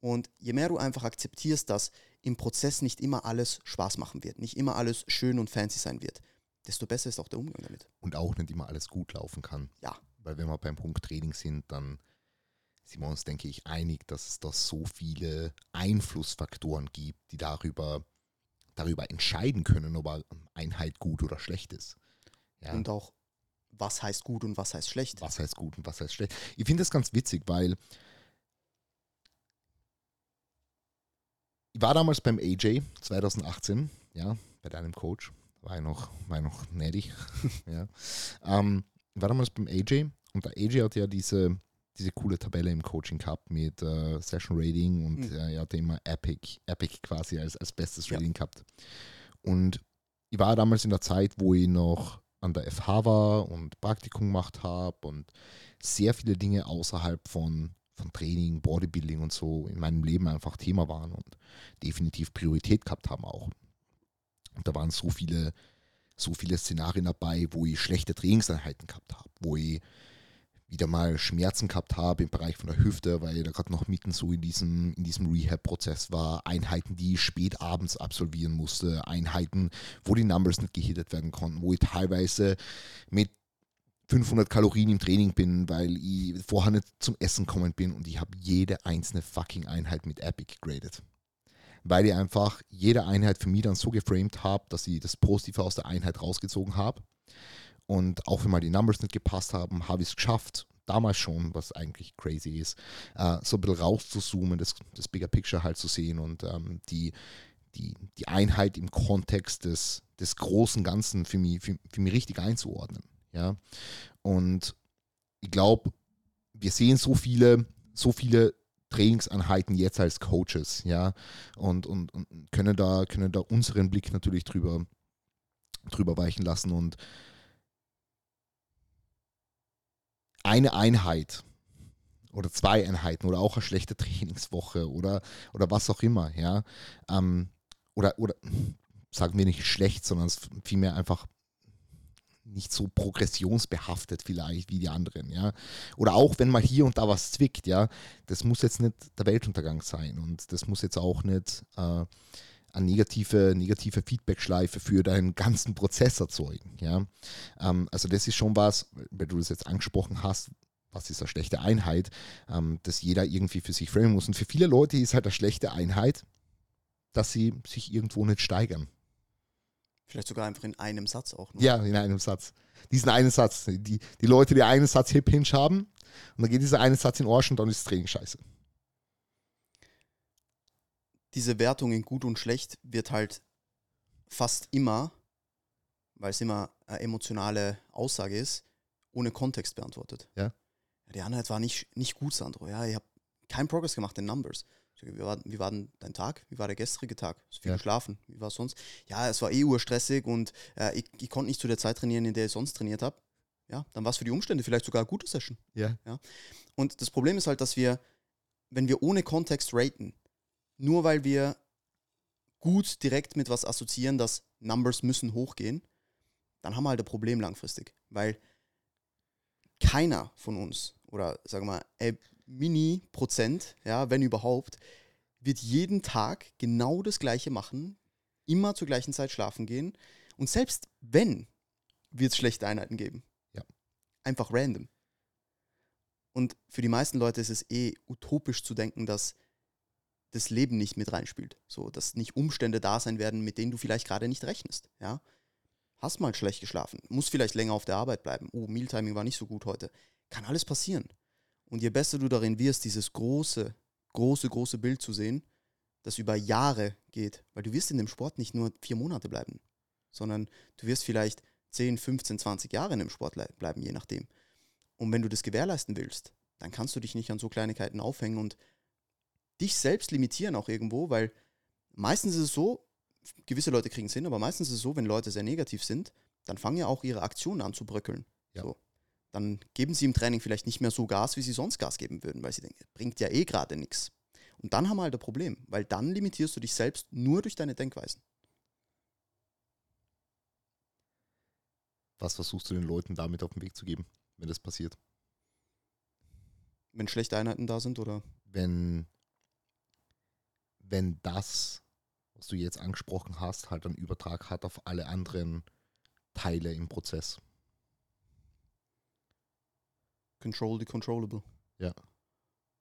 Und je mehr du einfach akzeptierst, dass im Prozess nicht immer alles Spaß machen wird, nicht immer alles schön und fancy sein wird, desto besser ist auch der Umgang damit. Und auch nicht immer alles gut laufen kann. Ja. Weil wenn wir beim Punkt Training sind, dann sind wir uns, denke ich, einig, dass es da so viele Einflussfaktoren gibt, die darüber, darüber entscheiden können, ob eine Einheit gut oder schlecht ist. Ja. Und auch, was heißt gut und was heißt schlecht. Was heißt gut und was heißt schlecht. Ich finde das ganz witzig, weil ich war damals beim AJ 2018, ja, bei deinem Coach, war ich noch, war ich noch gnädig. ja. Ähm, ich war damals beim AJ und der AJ hat ja diese diese coole Tabelle im Coaching Cup mit äh, Session Rating und mhm. äh, er hatte immer Epic, Epic quasi als, als bestes Rating ja. gehabt. Und ich war damals in der Zeit, wo ich noch an der FH war und Praktikum gemacht habe und sehr viele Dinge außerhalb von, von Training, Bodybuilding und so in meinem Leben einfach Thema waren und definitiv Priorität gehabt haben auch. Und da waren so viele, so viele Szenarien dabei, wo ich schlechte Trainingseinheiten gehabt habe, wo ich wieder mal Schmerzen gehabt habe im Bereich von der Hüfte, weil ich da gerade noch mitten so in diesem, in diesem Rehab-Prozess war. Einheiten, die ich spät abends absolvieren musste. Einheiten, wo die Numbers nicht gehittet werden konnten, wo ich teilweise mit 500 Kalorien im Training bin, weil ich vorher nicht zum Essen kommen bin und ich habe jede einzelne fucking Einheit mit Epic gegradet. Weil ich einfach jede Einheit für mich dann so geframed habe, dass ich das Positive aus der Einheit rausgezogen habe und auch wenn mal die Numbers nicht gepasst haben, habe ich es geschafft, damals schon, was eigentlich crazy ist, äh, so ein bisschen rauszuzoomen, das, das Bigger Picture halt zu sehen und ähm, die, die, die Einheit im Kontext des, des großen Ganzen für mich, für, für mich richtig einzuordnen. Ja? Und ich glaube, wir sehen so viele, so viele Trainingseinheiten jetzt als Coaches, ja, und, und, und können, da, können da unseren Blick natürlich drüber, drüber weichen lassen und eine Einheit oder zwei Einheiten oder auch eine schlechte Trainingswoche oder, oder was auch immer, ja. Ähm, oder, oder sagen wir nicht schlecht, sondern vielmehr einfach nicht so progressionsbehaftet vielleicht wie die anderen, ja. Oder auch wenn mal hier und da was zwickt, ja, das muss jetzt nicht der Weltuntergang sein und das muss jetzt auch nicht äh, eine negative, negative Feedback-Schleife für deinen ganzen Prozess erzeugen. Ja? Ähm, also das ist schon was, weil du das jetzt angesprochen hast, was ist eine schlechte Einheit, ähm, dass jeder irgendwie für sich framen muss. Und für viele Leute ist halt eine schlechte Einheit, dass sie sich irgendwo nicht steigern. Vielleicht sogar einfach in einem Satz auch. Noch. Ja, in einem Satz. Diesen einen Satz. Die, die Leute, die einen Satz Hip-Hinge haben und dann geht dieser eine Satz in Arsch und dann ist das Training scheiße diese Wertung in gut und schlecht wird halt fast immer, weil es immer eine emotionale Aussage ist, ohne Kontext beantwortet. Ja. Die Einheit war nicht, nicht gut, Sandro. Ja, ich habe keinen Progress gemacht in Numbers. Wie war, wie war denn dein Tag? Wie war der gestrige Tag? Hast viel ja. geschlafen? Wie war es sonst? Ja, es war eh urstressig und äh, ich, ich konnte nicht zu der Zeit trainieren, in der ich sonst trainiert habe. Ja, dann war es für die Umstände vielleicht sogar eine gute Session. Ja. ja. Und das Problem ist halt, dass wir, wenn wir ohne Kontext raten, nur weil wir gut direkt mit was assoziieren, dass Numbers müssen hochgehen, dann haben wir halt ein Problem langfristig. Weil keiner von uns, oder sagen wir mal, ein Mini-Prozent, ja, wenn überhaupt, wird jeden Tag genau das Gleiche machen, immer zur gleichen Zeit schlafen gehen. Und selbst wenn, wird es schlechte Einheiten geben. Ja. Einfach random. Und für die meisten Leute ist es eh utopisch zu denken, dass das Leben nicht mit reinspielt. So, dass nicht Umstände da sein werden, mit denen du vielleicht gerade nicht rechnest. Ja? Hast mal schlecht geschlafen, muss vielleicht länger auf der Arbeit bleiben. Oh, Mealtiming war nicht so gut heute. Kann alles passieren. Und je besser du darin wirst, dieses große, große, große Bild zu sehen, das über Jahre geht, weil du wirst in dem Sport nicht nur vier Monate bleiben, sondern du wirst vielleicht 10, 15, 20 Jahre in dem Sport bleiben, je nachdem. Und wenn du das gewährleisten willst, dann kannst du dich nicht an so Kleinigkeiten aufhängen und dich selbst limitieren auch irgendwo, weil meistens ist es so, gewisse Leute kriegen es hin, aber meistens ist es so, wenn Leute sehr negativ sind, dann fangen ja auch ihre Aktionen an zu bröckeln. Ja. So. Dann geben sie im Training vielleicht nicht mehr so Gas, wie sie sonst Gas geben würden, weil sie denken, bringt ja eh gerade nichts. Und dann haben wir halt ein Problem, weil dann limitierst du dich selbst nur durch deine Denkweisen. Was versuchst du den Leuten damit auf den Weg zu geben, wenn das passiert? Wenn schlechte Einheiten da sind oder? Wenn wenn das, was du jetzt angesprochen hast, halt einen Übertrag hat auf alle anderen Teile im Prozess. Control the controllable. Ja.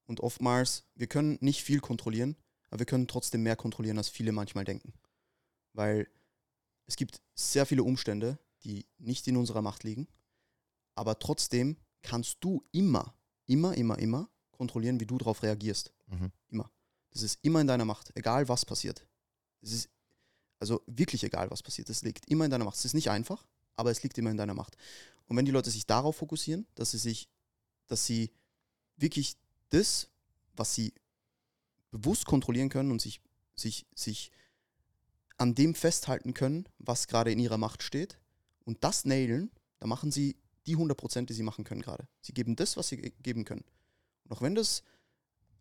Und oftmals, wir können nicht viel kontrollieren, aber wir können trotzdem mehr kontrollieren, als viele manchmal denken. Weil es gibt sehr viele Umstände, die nicht in unserer Macht liegen, aber trotzdem kannst du immer, immer, immer, immer kontrollieren, wie du darauf reagierst. Mhm. Immer. Das ist immer in deiner Macht, egal was passiert. Es ist also wirklich egal, was passiert. Es liegt immer in deiner Macht. Es ist nicht einfach, aber es liegt immer in deiner Macht. Und wenn die Leute sich darauf fokussieren, dass sie sich, dass sie wirklich das, was sie bewusst kontrollieren können und sich, sich, sich an dem festhalten können, was gerade in ihrer Macht steht Und das nailen, da machen sie die 100%, die sie machen können gerade. Sie geben das, was sie geben können. Und auch wenn das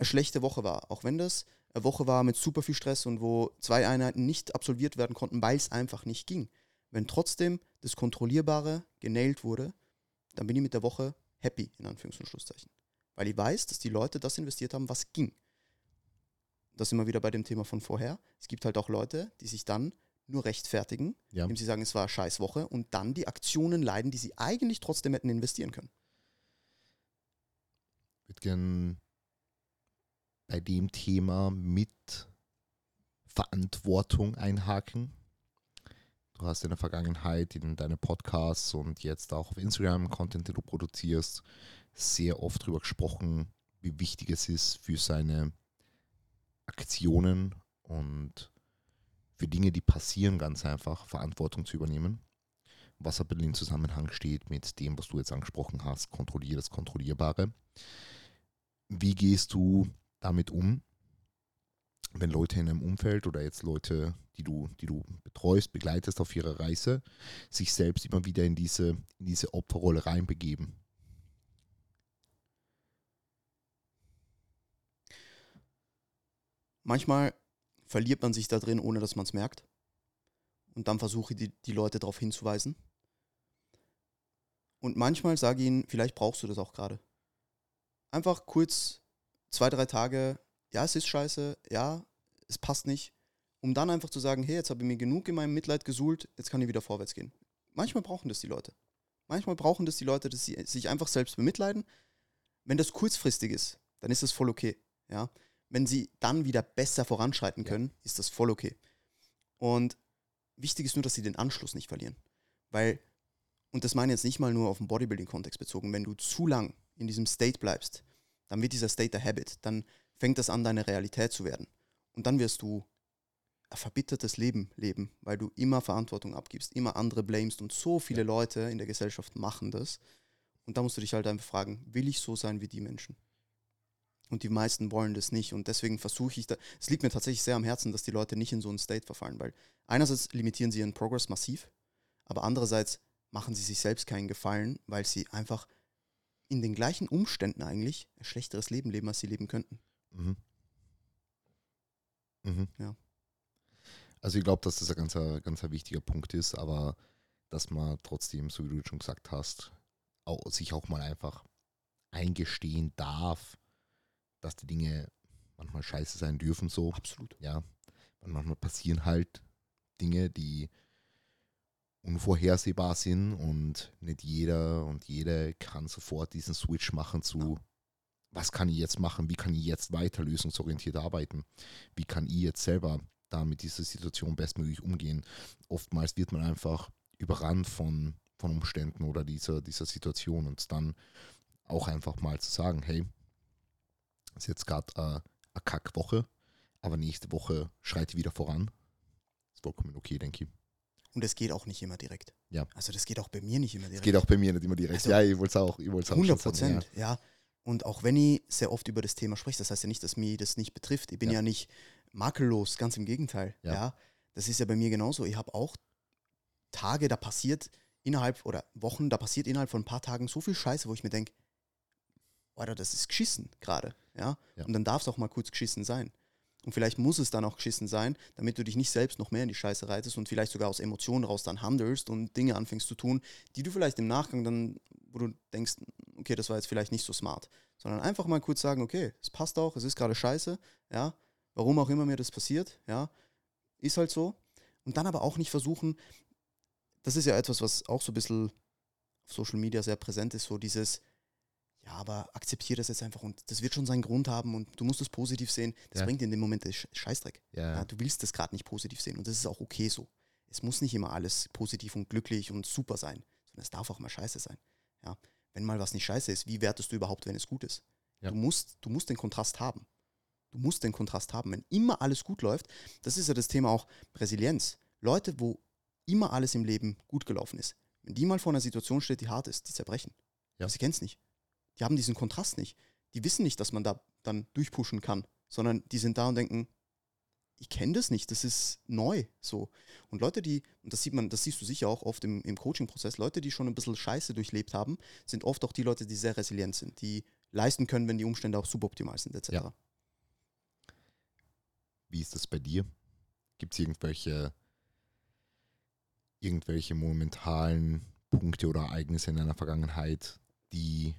eine schlechte Woche war, auch wenn das eine Woche war mit super viel Stress und wo zwei Einheiten nicht absolviert werden konnten, weil es einfach nicht ging. Wenn trotzdem das Kontrollierbare genailt wurde, dann bin ich mit der Woche happy, in Anführungs- und Schlusszeichen. Weil ich weiß, dass die Leute das investiert haben, was ging. Das sind wir wieder bei dem Thema von vorher. Es gibt halt auch Leute, die sich dann nur rechtfertigen, ja. indem sie sagen, es war eine scheiß Woche und dann die Aktionen leiden, die sie eigentlich trotzdem hätten investieren können. Ich würde gerne bei dem Thema mit Verantwortung einhaken. Du hast in der Vergangenheit in deinen Podcasts und jetzt auch auf Instagram Content, den du produzierst, sehr oft darüber gesprochen, wie wichtig es ist, für seine Aktionen und für Dinge, die passieren, ganz einfach Verantwortung zu übernehmen. Was aber in Zusammenhang steht mit dem, was du jetzt angesprochen hast, kontrolliere das Kontrollierbare. Wie gehst du damit um, wenn Leute in einem Umfeld oder jetzt Leute, die du, die du betreust, begleitest auf ihrer Reise, sich selbst immer wieder in diese, in diese Opferrolle reinbegeben? Manchmal verliert man sich da drin, ohne dass man es merkt. Und dann versuche ich die, die Leute darauf hinzuweisen. Und manchmal sage ich ihnen, vielleicht brauchst du das auch gerade. Einfach kurz zwei, drei Tage, ja, es ist scheiße, ja, es passt nicht, um dann einfach zu sagen, hey, jetzt habe ich mir genug in meinem Mitleid gesuhlt, jetzt kann ich wieder vorwärts gehen. Manchmal brauchen das die Leute. Manchmal brauchen das die Leute, dass sie sich einfach selbst bemitleiden. Wenn das kurzfristig ist, dann ist das voll okay. Ja? wenn sie dann wieder besser voranschreiten können, ja. ist das voll okay. Und wichtig ist nur, dass sie den Anschluss nicht verlieren. Weil, und das meine ich jetzt nicht mal nur auf den Bodybuilding-Kontext bezogen, wenn du zu lang in diesem State bleibst, dann wird dieser State der Habit. Dann fängt das an, deine Realität zu werden. Und dann wirst du ein verbittertes Leben leben, weil du immer Verantwortung abgibst, immer andere blamest und so viele ja. Leute in der Gesellschaft machen das. Und da musst du dich halt einfach fragen, will ich so sein wie die Menschen? Und die meisten wollen das nicht. Und deswegen versuche ich da, es liegt mir tatsächlich sehr am Herzen, dass die Leute nicht in so einen State verfallen, weil einerseits limitieren sie ihren Progress massiv, aber andererseits machen sie sich selbst keinen Gefallen, weil sie einfach in den gleichen Umständen eigentlich ein schlechteres Leben leben, als sie leben könnten. Mhm. Mhm. Ja. Also ich glaube, dass das ein ganz, ganz wichtiger Punkt ist, aber dass man trotzdem, so wie du schon gesagt hast, auch, sich auch mal einfach eingestehen darf, dass die Dinge manchmal scheiße sein dürfen, so. Absolut. Ja. Und manchmal passieren halt Dinge, die unvorhersehbar sind und nicht jeder und jede kann sofort diesen Switch machen zu, was kann ich jetzt machen, wie kann ich jetzt weiter lösungsorientiert arbeiten, wie kann ich jetzt selber da mit dieser Situation bestmöglich umgehen. Oftmals wird man einfach überrannt von, von Umständen oder dieser, dieser Situation und dann auch einfach mal zu sagen, hey, ist jetzt gerade äh, eine Kackwoche, aber nächste Woche schreit wieder voran. Ist vollkommen okay, denke ich. Und es geht auch nicht immer direkt. Ja. Also das geht auch bei mir nicht immer direkt. Es geht auch bei mir nicht immer direkt. Also ja, ich wollte es auch. Ich auch 100 Prozent, ja. ja. Und auch wenn ich sehr oft über das Thema spreche, das heißt ja nicht, dass mich das nicht betrifft. Ich bin ja, ja nicht makellos, ganz im Gegenteil. Ja. ja. Das ist ja bei mir genauso. Ich habe auch Tage, da passiert innerhalb, oder Wochen, da passiert innerhalb von ein paar Tagen so viel Scheiße, wo ich mir denke, Alter, das ist geschissen gerade. Ja? ja? Und dann darf es auch mal kurz geschissen sein. Und vielleicht muss es dann auch geschissen sein, damit du dich nicht selbst noch mehr in die Scheiße reitest und vielleicht sogar aus Emotionen raus dann handelst und Dinge anfängst zu tun, die du vielleicht im Nachgang dann, wo du denkst, okay, das war jetzt vielleicht nicht so smart. Sondern einfach mal kurz sagen, okay, es passt auch, es ist gerade scheiße, ja, warum auch immer mir das passiert, ja, ist halt so. Und dann aber auch nicht versuchen, das ist ja etwas, was auch so ein bisschen auf Social Media sehr präsent ist, so dieses, ja, aber akzeptiere das jetzt einfach und das wird schon seinen Grund haben und du musst es positiv sehen. Das ja. bringt dir in dem Moment Scheißdreck. Ja. ja du willst das gerade nicht positiv sehen und das ist auch okay so. Es muss nicht immer alles positiv und glücklich und super sein, sondern es darf auch mal scheiße sein. Ja. Wenn mal was nicht scheiße ist, wie wertest du überhaupt, wenn es gut ist? Ja. Du, musst, du musst den Kontrast haben. Du musst den Kontrast haben. Wenn immer alles gut läuft, das ist ja das Thema auch Resilienz. Leute, wo immer alles im Leben gut gelaufen ist, wenn die mal vor einer Situation steht, die hart ist, die zerbrechen. Ja. Sie kennen es nicht die haben diesen Kontrast nicht. Die wissen nicht, dass man da dann durchpushen kann, sondern die sind da und denken, ich kenne das nicht, das ist neu so. Und Leute, die, und das sieht man, das siehst du sicher auch oft im, im Coaching-Prozess, Leute, die schon ein bisschen Scheiße durchlebt haben, sind oft auch die Leute, die sehr resilient sind, die leisten können, wenn die Umstände auch suboptimal sind, etc. Ja. Wie ist das bei dir? Gibt es irgendwelche, irgendwelche momentalen Punkte oder Ereignisse in deiner Vergangenheit, die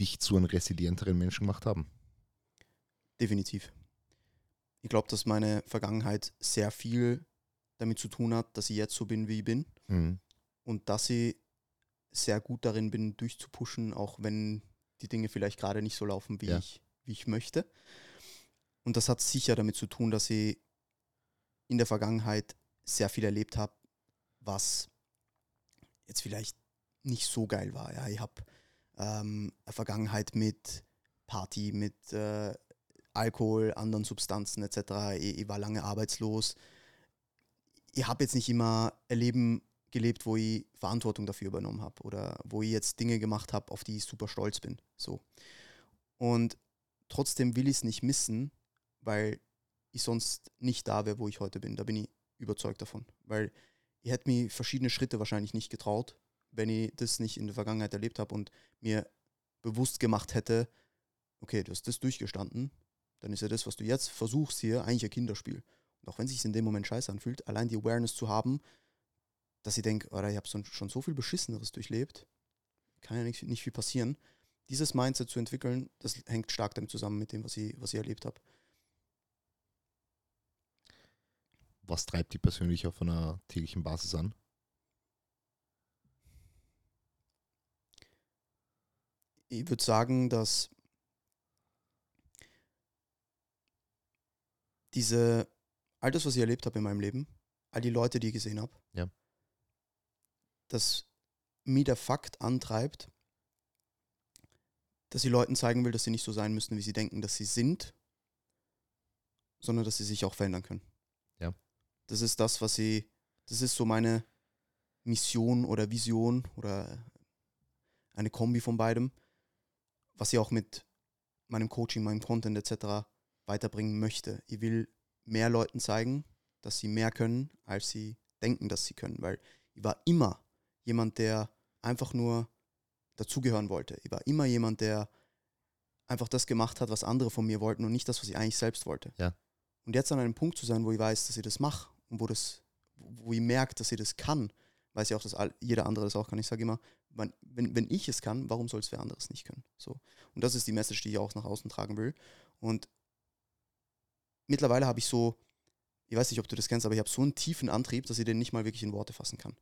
dich zu einem resilienteren Menschen gemacht haben? Definitiv. Ich glaube, dass meine Vergangenheit sehr viel damit zu tun hat, dass ich jetzt so bin, wie ich bin. Mhm. Und dass ich sehr gut darin bin, durchzupushen, auch wenn die Dinge vielleicht gerade nicht so laufen, wie, ja. ich, wie ich möchte. Und das hat sicher damit zu tun, dass ich in der Vergangenheit sehr viel erlebt habe, was jetzt vielleicht nicht so geil war. Ja, ich habe ähm, Vergangenheit mit Party, mit äh, Alkohol, anderen Substanzen etc. Ich, ich war lange arbeitslos. Ich habe jetzt nicht immer ein Leben gelebt, wo ich Verantwortung dafür übernommen habe oder wo ich jetzt Dinge gemacht habe, auf die ich super stolz bin. So. Und trotzdem will ich es nicht missen, weil ich sonst nicht da wäre, wo ich heute bin. Da bin ich überzeugt davon. Weil ich hätte mir verschiedene Schritte wahrscheinlich nicht getraut, wenn ich das nicht in der Vergangenheit erlebt habe und mir bewusst gemacht hätte, okay, du hast das durchgestanden, dann ist ja das, was du jetzt versuchst hier, eigentlich ein Kinderspiel. Und auch wenn es sich in dem Moment scheiße anfühlt, allein die Awareness zu haben, dass ich denke, oder ich habe schon so viel Beschisseneres durchlebt, kann ja nicht, nicht viel passieren. Dieses Mindset zu entwickeln, das hängt stark damit zusammen mit dem, was ich, was ich erlebt habe. Was treibt die persönlich auf einer täglichen Basis an? Ich würde sagen, dass diese, all das, was ich erlebt habe in meinem Leben, all die Leute, die ich gesehen habe, ja. dass mir der Fakt antreibt, dass ich Leuten zeigen will, dass sie nicht so sein müssen, wie sie denken, dass sie sind, sondern dass sie sich auch verändern können. Ja. Das ist das, was sie, das ist so meine Mission oder Vision oder eine Kombi von beidem, was ich auch mit meinem Coaching, meinem Content etc weiterbringen möchte. Ich will mehr Leuten zeigen, dass sie mehr können, als sie denken, dass sie können. Weil ich war immer jemand, der einfach nur dazugehören wollte. Ich war immer jemand, der einfach das gemacht hat, was andere von mir wollten und nicht das, was ich eigentlich selbst wollte. Ja. Und jetzt an einem Punkt zu sein, wo ich weiß, dass ich das mache und wo, das, wo ich merke, dass ich das kann, weiß ich auch, dass jeder andere das auch kann. Ich sage immer, wenn, wenn, ich es kann, warum soll es wer anderes nicht können? So. Und das ist die Message, die ich auch nach außen tragen will. Und mittlerweile habe ich so, ich weiß nicht, ob du das kennst, aber ich habe so einen tiefen Antrieb, dass ich den nicht mal wirklich in Worte fassen kann.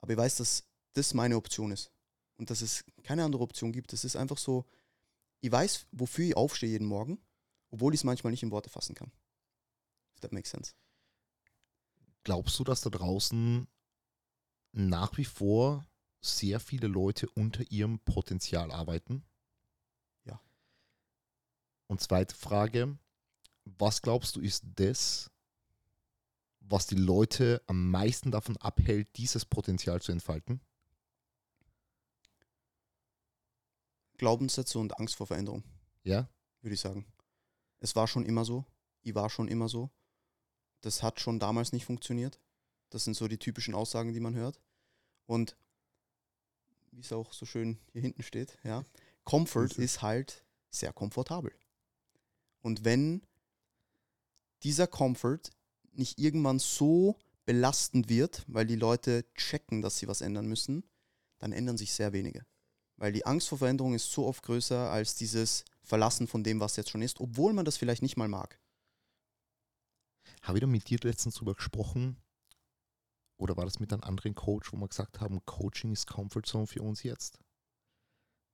Aber ich weiß, dass das meine Option ist und dass es keine andere Option gibt. Das ist einfach so, ich weiß, wofür ich aufstehe jeden Morgen, obwohl ich es manchmal nicht in Worte fassen kann. If that makes sense. Glaubst du, dass da draußen nach wie vor sehr viele Leute unter ihrem Potenzial arbeiten? Ja. Und zweite Frage, was glaubst du, ist das, was die Leute am meisten davon abhält, dieses Potenzial zu entfalten? Glaubenssätze und Angst vor Veränderung. Ja? Würde ich sagen. Es war schon immer so. Ich war schon immer so. Das hat schon damals nicht funktioniert. Das sind so die typischen Aussagen, die man hört. Und wie es auch so schön hier hinten steht, ja, Comfort ist halt sehr komfortabel. Und wenn dieser Comfort nicht irgendwann so belastend wird, weil die Leute checken, dass sie was ändern müssen, dann ändern sich sehr wenige. Weil die Angst vor Veränderung ist so oft größer als dieses Verlassen von dem, was jetzt schon ist, obwohl man das vielleicht nicht mal mag. Habe ich da mit dir letztens drüber gesprochen? Oder war das mit einem anderen Coach, wo wir gesagt haben, Coaching ist Comfort Zone für uns jetzt?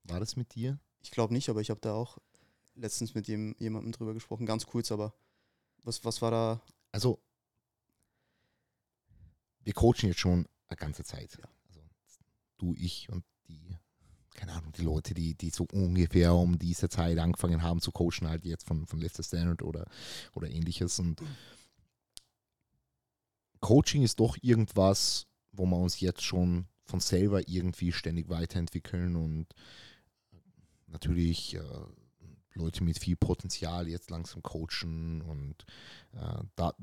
War das mit dir? Ich glaube nicht, aber ich habe da auch letztens mit jemandem drüber gesprochen, ganz kurz, aber was, was war da? Also, wir coachen jetzt schon eine ganze Zeit. Ja. Also, du, ich und die, keine Ahnung, die Leute, die, die so ungefähr um diese Zeit angefangen haben zu coachen, halt jetzt von, von Leicester Standard oder, oder ähnliches. Und Coaching ist doch irgendwas, wo wir uns jetzt schon von selber irgendwie ständig weiterentwickeln und natürlich äh, Leute mit viel Potenzial jetzt langsam coachen und äh, da,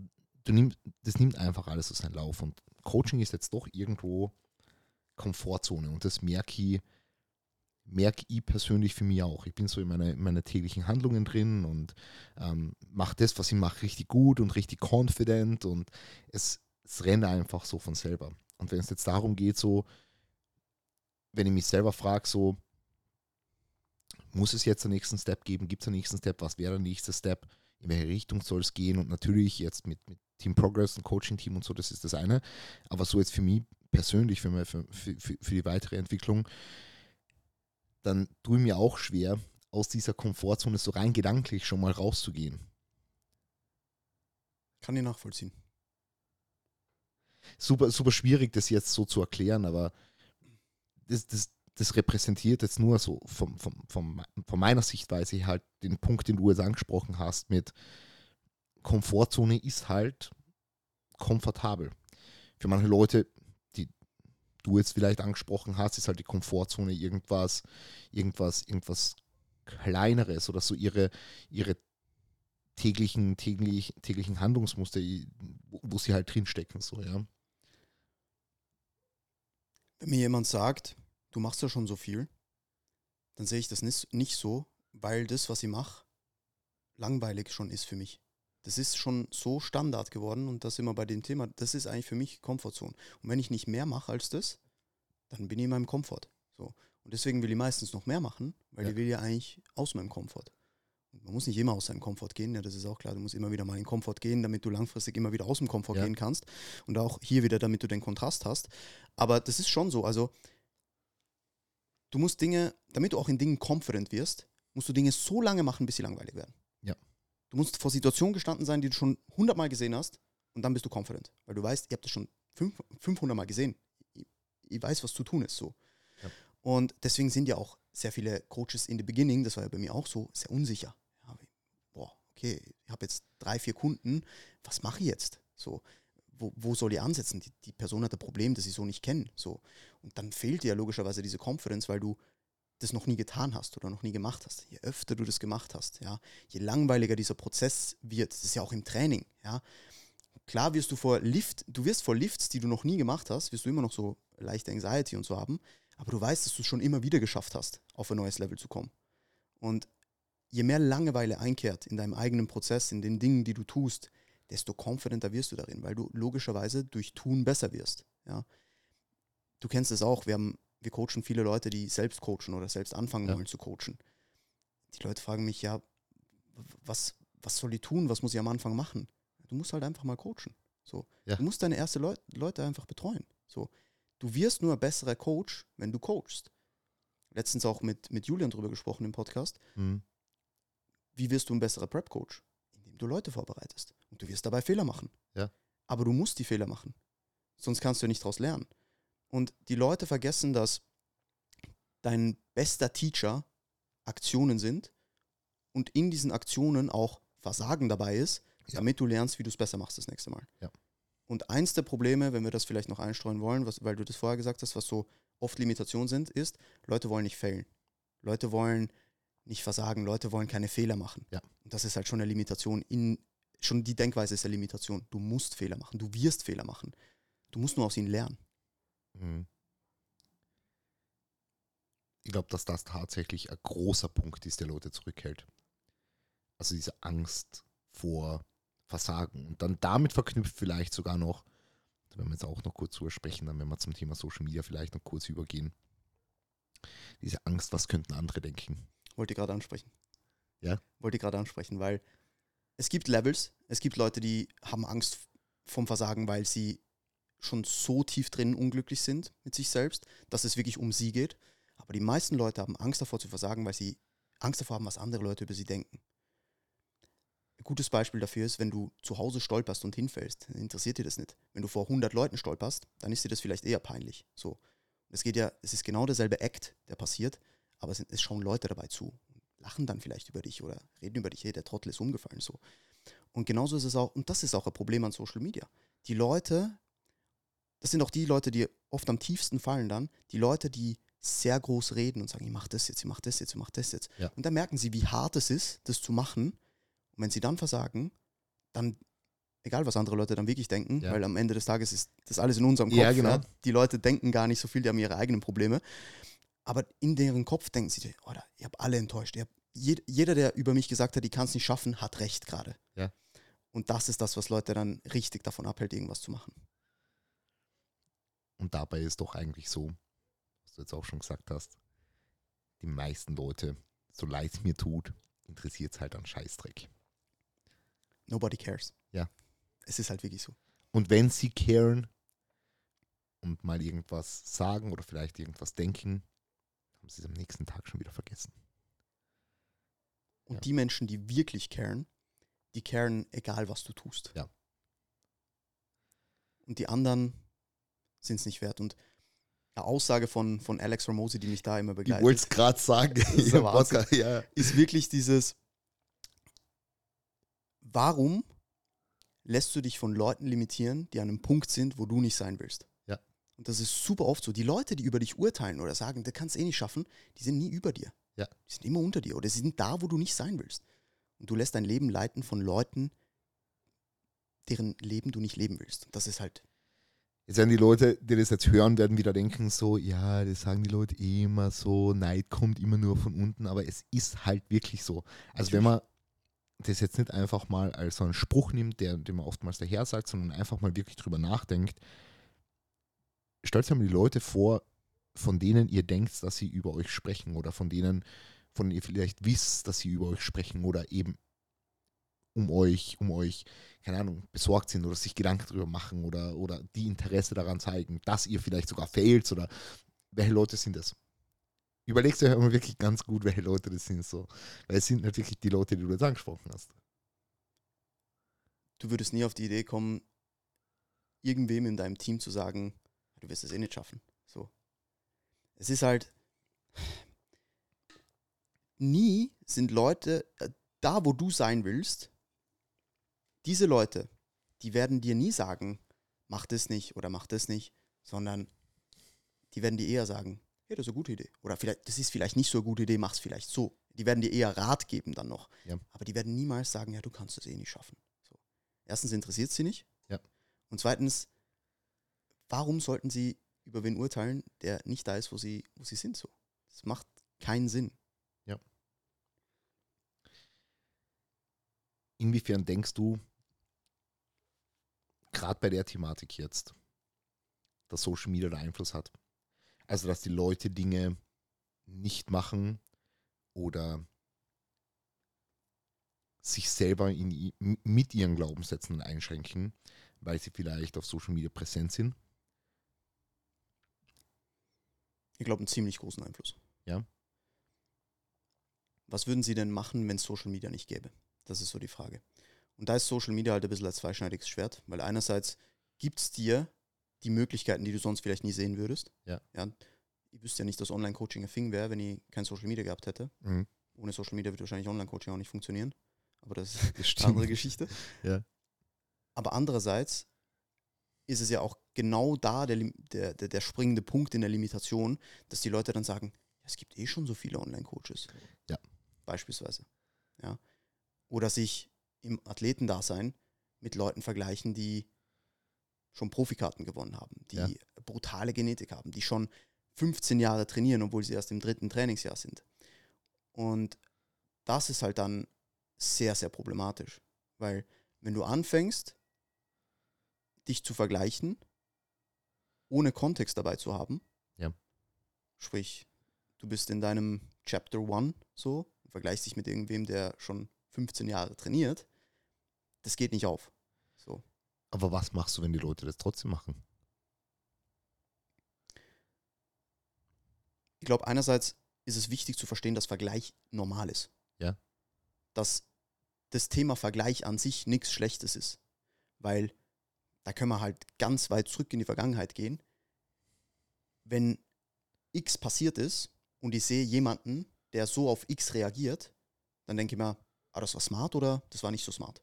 nimm, das nimmt einfach alles aus seinen Lauf. Und Coaching ist jetzt doch irgendwo Komfortzone und das merke ich, merke ich persönlich für mich auch. Ich bin so in meine, meine täglichen Handlungen drin und ähm, mache das, was ich mache, richtig gut und richtig confident und es, es rennt einfach so von selber. Und wenn es jetzt darum geht, so, wenn ich mich selber frage, so, muss es jetzt den nächsten Step geben? Gibt es einen nächsten Step? Was wäre der nächste Step? In welche Richtung soll es gehen? Und natürlich jetzt mit, mit Team Progress und Coaching-Team und so, das ist das eine. Aber so jetzt für mich persönlich, für, meine, für, für, für die weitere Entwicklung, dann tue ich mir auch schwer, aus dieser Komfortzone so rein gedanklich schon mal rauszugehen. Kann ich nachvollziehen. Super, super schwierig, das jetzt so zu erklären, aber das, das, das repräsentiert jetzt nur so vom, vom, vom, von meiner Sichtweise halt den Punkt, den du jetzt angesprochen hast mit Komfortzone ist halt komfortabel. Für manche Leute du jetzt vielleicht angesprochen hast, ist halt die Komfortzone irgendwas, irgendwas, irgendwas Kleineres oder so ihre, ihre täglichen, täglich, täglichen Handlungsmuster, wo sie halt drinstecken, so, ja. Wenn mir jemand sagt, du machst ja schon so viel, dann sehe ich das nicht so, weil das, was ich mache, langweilig schon ist für mich. Das ist schon so Standard geworden und das immer bei dem Thema, das ist eigentlich für mich Komfortzone. Und wenn ich nicht mehr mache als das, dann bin ich in meinem Komfort. So. Und deswegen will ich meistens noch mehr machen, weil ja. ich will ja eigentlich aus meinem Komfort. Man muss nicht immer aus seinem Komfort gehen, ja, das ist auch klar. Du musst immer wieder mal in den Komfort gehen, damit du langfristig immer wieder aus dem Komfort ja. gehen kannst. Und auch hier wieder, damit du den Kontrast hast. Aber das ist schon so. Also, du musst Dinge, damit du auch in Dingen confident wirst, musst du Dinge so lange machen, bis sie langweilig werden. Du musst vor Situationen gestanden sein, die du schon 100 Mal gesehen hast und dann bist du confident, weil du weißt, ihr habt das schon 500 Mal gesehen. Ich, ich weiß, was zu tun ist so. Ja. Und deswegen sind ja auch sehr viele Coaches in the beginning, das war ja bei mir auch so, sehr unsicher. Okay, ich habe jetzt drei, vier Kunden, was mache ich jetzt? So, wo, wo soll ich ansetzen? Die, die Person hat ein Problem, das ich so nicht kenne. So. Und dann fehlt dir ja logischerweise diese Confidence, weil du das noch nie getan hast oder noch nie gemacht hast, je öfter du das gemacht hast, ja, je langweiliger dieser Prozess wird, das ist ja auch im Training, ja. Klar wirst du vor Lift, du wirst vor Lifts, die du noch nie gemacht hast, wirst du immer noch so leichte Anxiety und so haben, aber du weißt, dass du es schon immer wieder geschafft hast, auf ein neues Level zu kommen. Und je mehr Langeweile einkehrt in deinem eigenen Prozess, in den Dingen, die du tust, desto confidenter wirst du darin, weil du logischerweise durch Tun besser wirst. Ja. Du kennst es auch, wir haben wir coachen viele Leute, die selbst coachen oder selbst anfangen ja. wollen zu coachen. Die Leute fragen mich, ja, was, was soll die tun? Was muss ich am Anfang machen? Du musst halt einfach mal coachen. So. Ja. Du musst deine ersten Leut Leute einfach betreuen. So. Du wirst nur ein besserer Coach, wenn du coachst. Letztens auch mit, mit Julian drüber gesprochen im Podcast. Mhm. Wie wirst du ein besserer Prep-Coach? Indem du Leute vorbereitest. Und du wirst dabei Fehler machen. Ja. Aber du musst die Fehler machen. Sonst kannst du ja nicht daraus lernen. Und die Leute vergessen, dass dein bester Teacher Aktionen sind und in diesen Aktionen auch Versagen dabei ist, ja. damit du lernst, wie du es besser machst das nächste Mal. Ja. Und eins der Probleme, wenn wir das vielleicht noch einstreuen wollen, was, weil du das vorher gesagt hast, was so oft Limitationen sind, ist, Leute wollen nicht failen. Leute wollen nicht versagen, Leute wollen keine Fehler machen. Ja. Und das ist halt schon eine Limitation. In, schon die Denkweise ist eine Limitation. Du musst Fehler machen, du wirst Fehler machen. Du musst nur aus ihnen lernen. Mhm. Ich glaube, dass das tatsächlich ein großer Punkt ist, der Leute zurückhält. Also diese Angst vor Versagen. Und dann damit verknüpft vielleicht sogar noch, da werden wir jetzt auch noch kurz drüber sprechen, dann wenn wir zum Thema Social Media vielleicht noch kurz übergehen. Diese Angst, was könnten andere denken? Wollte ich gerade ansprechen. Ja? Wollte ich gerade ansprechen, weil es gibt Levels, es gibt Leute, die haben Angst vom Versagen, weil sie schon so tief drin unglücklich sind mit sich selbst, dass es wirklich um sie geht. Aber die meisten Leute haben Angst davor zu versagen, weil sie Angst davor haben, was andere Leute über sie denken. Ein gutes Beispiel dafür ist, wenn du zu Hause stolperst und hinfällst, dann interessiert dir das nicht. Wenn du vor 100 Leuten stolperst, dann ist dir das vielleicht eher peinlich. So. Es geht ja, es ist genau derselbe Act, der passiert, aber es, es schauen Leute dabei zu, lachen dann vielleicht über dich oder reden über dich, hey, der Trottel ist umgefallen, so. Und genauso ist es auch, und das ist auch ein Problem an Social Media. Die Leute das sind auch die Leute, die oft am tiefsten fallen dann, die Leute, die sehr groß reden und sagen, ich mach das jetzt, ich mach das jetzt, ich mach das jetzt. Ja. Und dann merken sie, wie hart es ist, das zu machen. Und wenn sie dann versagen, dann, egal was andere Leute dann wirklich denken, Ja. weil am Ende des Tages ist das alles in unserem Kopf. Ja, genau. Die Leute denken gar nicht so viel, die haben ihre eigenen Probleme. Aber in deren Kopf denken sie, oder ihr habt alle enttäuscht. Jed, jeder, der über mich gesagt hat, ich kann es nicht schaffen, hat recht gerade. Ja. Und das ist das, was Leute dann richtig davon abhält, irgendwas zu machen. Und dabei ist doch eigentlich so, was du jetzt auch schon gesagt hast, die meisten Leute, so leid es mir tut, interessiert es halt an Scheißdreck. Nobody cares. Ja. Es ist halt wirklich so. Und wenn sie caren und mal irgendwas sagen oder vielleicht irgendwas denken, haben sie es am nächsten Tag schon wieder vergessen. Und Ja. die Menschen, die wirklich caren, die caren, egal was du tust. Ja. Und die anderen sind es nicht wert. Und eine Aussage von, von Alex Ramosi, die mich da immer Ich begleitet, wollte es gerade sagen. ist. Podcast, ja. ist wirklich dieses, warum lässt du dich von Leuten limitieren, die an einem Punkt sind, wo du nicht sein willst? Und das ist super oft so. Die Leute, die über dich urteilen oder sagen, du kannst eh nicht schaffen, die sind nie über dir. Ja. Die sind immer unter dir oder sie sind da, wo du nicht sein willst. Und du lässt dein Leben leiten von Leuten, deren Leben du nicht leben willst. Und das ist halt, Jetzt werden die Leute, die das jetzt hören, werden wieder denken so, ja, das sagen die Leute eh immer so, Neid kommt immer nur von unten, aber es ist halt wirklich so. Also wenn man das jetzt nicht einfach mal als so einen Spruch nimmt, der, den man oftmals daher sagt, sondern einfach mal wirklich drüber nachdenkt, stellt euch mal die Leute vor, von denen ihr denkt, dass sie über euch sprechen oder von denen, von denen ihr vielleicht wisst, dass sie über euch sprechen oder eben um euch, um euch, keine Ahnung, besorgt sind oder sich Gedanken darüber machen oder, oder die Interesse daran zeigen, dass ihr vielleicht sogar fehlt oder welche Leute sind das? Überlegt euch immer wirklich ganz gut, welche Leute das sind so. Weil es sind nicht wirklich die Leute, die du jetzt angesprochen hast. du würdest nie auf die Idee kommen, irgendwem in deinem Team zu sagen, du wirst es eh nicht schaffen. So. Es ist halt, nie sind Leute, äh, da wo du sein willst, diese Leute, die werden dir nie sagen, mach das nicht oder mach das nicht, sondern die werden dir eher sagen, hey, das ist eine gute Idee. Oder vielleicht, das ist vielleicht nicht so eine gute Idee, mach's vielleicht so. Die werden dir eher Rat geben dann noch. Ja. Aber die werden niemals sagen, ja, du kannst es eh nicht schaffen. So. Erstens interessiert sie nicht. Ja. Und zweitens, warum sollten sie über wen urteilen, der nicht da ist, wo sie, wo sie sind? So. Das macht keinen Sinn. Inwiefern denkst du, gerade bei der Thematik jetzt, dass Social Media da Einfluss hat? Also, dass die Leute Dinge nicht machen oder sich selber in, mit ihren Glaubenssätzen einschränken, weil sie vielleicht auf Social Media präsent sind? Ich glaube, einen ziemlich großen Einfluss. Ja. Was würden Sie denn machen, wenn es Social Media nicht gäbe? Das ist so die Frage. Und da ist Social Media halt ein bisschen als zweischneidiges Schwert, weil einerseits gibt es dir die Möglichkeiten, die du sonst vielleicht nie sehen würdest. Ja. ja ich wüsste ja nicht, dass Online-Coaching ein Thing wäre, wenn ich kein Social Media gehabt hätte. Mhm. Ohne Social Media wird wahrscheinlich Online-Coaching auch nicht funktionieren. Aber das Das ist eine andere Geschichte. Ja. Aber andererseits ist es ja auch genau da der, der, der, springende Punkt in der Limitation, dass die Leute dann sagen, es gibt eh schon so viele Online-Coaches. Ja. Beispielsweise. Ja. Oder sich im Athletendasein mit Leuten vergleichen, die schon Profikarten gewonnen haben, die Ja. brutale Genetik haben, die schon 15 Jahre trainieren, obwohl sie erst im dritten Trainingsjahr sind. Und das ist halt dann sehr, sehr problematisch. Weil wenn du anfängst, dich zu vergleichen, ohne Kontext dabei zu haben, Ja. sprich, du bist in deinem Chapter One so, und vergleichst dich mit irgendwem, der schon 15 Jahre trainiert, das geht nicht auf. So. Aber was machst du, wenn die Leute das trotzdem machen? Ich glaube, einerseits ist es wichtig zu verstehen, dass Vergleich normal ist. Ja. Dass das Thema Vergleich an sich nichts Schlechtes ist. Weil da können wir halt ganz weit zurück in die Vergangenheit gehen. Wenn X passiert ist und ich sehe jemanden, der so auf X reagiert, dann denke ich mir, ah, das war smart oder das war nicht so smart.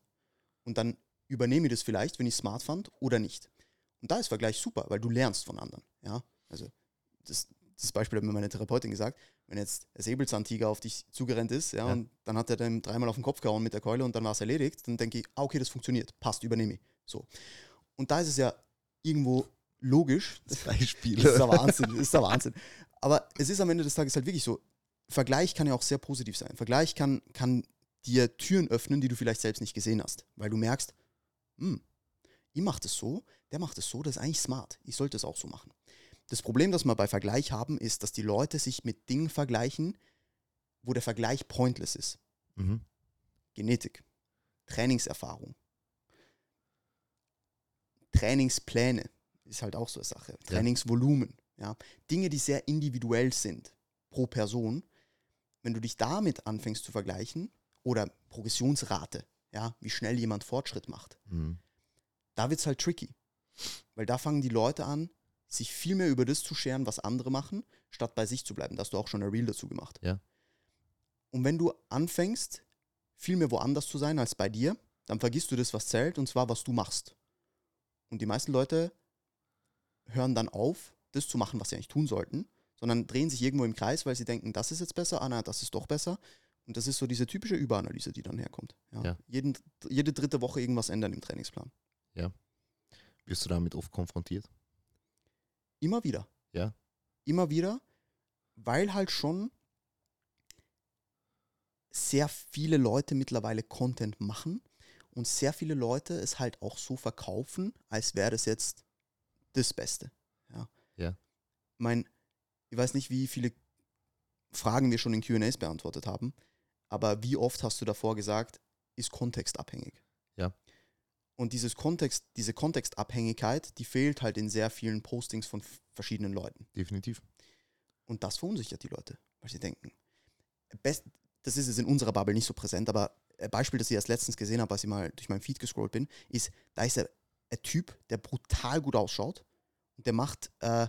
Und dann übernehme ich das vielleicht, wenn ich es smart fand oder nicht. Und da ist Vergleich super, weil du lernst von anderen. Ja? Also das, dieses Beispiel hat mir meine Therapeutin gesagt, wenn jetzt der Säbelzahntiger auf dich zugerannt ist, ja, Ja. und dann hat er dann dreimal auf den Kopf gehauen mit der Keule und dann war es erledigt, dann denke ich, ah, okay, das funktioniert, passt, übernehme ich. So. Und da ist es ja irgendwo logisch, Das Beispiel. das ist der Wahnsinn, das ist der Wahnsinn. Aber es ist am Ende des Tages halt wirklich so, Vergleich kann ja auch sehr positiv sein. Vergleich kann, kann dir Türen öffnen, die du vielleicht selbst nicht gesehen hast, weil du merkst, hm, ich mache das so, der macht es so, das ist eigentlich smart. Ich sollte es auch so machen. Das Problem, das wir bei Vergleich haben, ist, dass die Leute sich mit Dingen vergleichen, wo der Vergleich pointless ist. Mhm. Genetik, Trainingserfahrung, Trainingspläne ist halt auch so eine Sache. Trainingsvolumen, ja. Dinge, die sehr individuell sind pro Person. Wenn du dich damit anfängst zu vergleichen oder Progressionsrate, ja, wie schnell jemand Fortschritt macht, Mhm. da wird es halt tricky. Weil da fangen die Leute an, sich viel mehr über das zu scheren, was andere machen, statt bei sich zu bleiben. Da hast du auch schon ein Reel dazu gemacht. Ja. Und wenn du anfängst, viel mehr woanders zu sein als bei dir, dann vergisst du das, was zählt, und zwar, was du machst. Und die meisten Leute hören dann auf, das zu machen, was sie eigentlich tun sollten, sondern drehen sich irgendwo im Kreis, weil sie denken, das ist jetzt besser, ah das ist doch besser. Und das ist so diese typische Überanalyse, die dann herkommt. Ja. Ja. Jeden, jede dritte Woche irgendwas ändern im Trainingsplan. Wirst du damit oft konfrontiert? Immer wieder. Ja. Immer wieder, weil halt schon sehr viele Leute mittlerweile Content machen und sehr viele Leute es halt auch so verkaufen, als wäre das jetzt das Beste. Ja. Ja. Mein, ich weiß nicht, wie viele Fragen wir schon in QAs beantwortet haben, aber wie oft hast du davor gesagt, ist kontextabhängig? Ja. Und dieses Kontext, diese Kontextabhängigkeit, die fehlt halt in sehr vielen Postings von verschiedenen Leuten. Definitiv. Und das verunsichert die Leute, weil sie denken, best, das ist jetzt in unserer Bubble nicht so präsent, aber Beispiel, das ich erst letztens gesehen habe, als ich mal durch meinen Feed gescrollt bin, ist, da ist ein, ein Typ, der brutal gut ausschaut und der macht äh,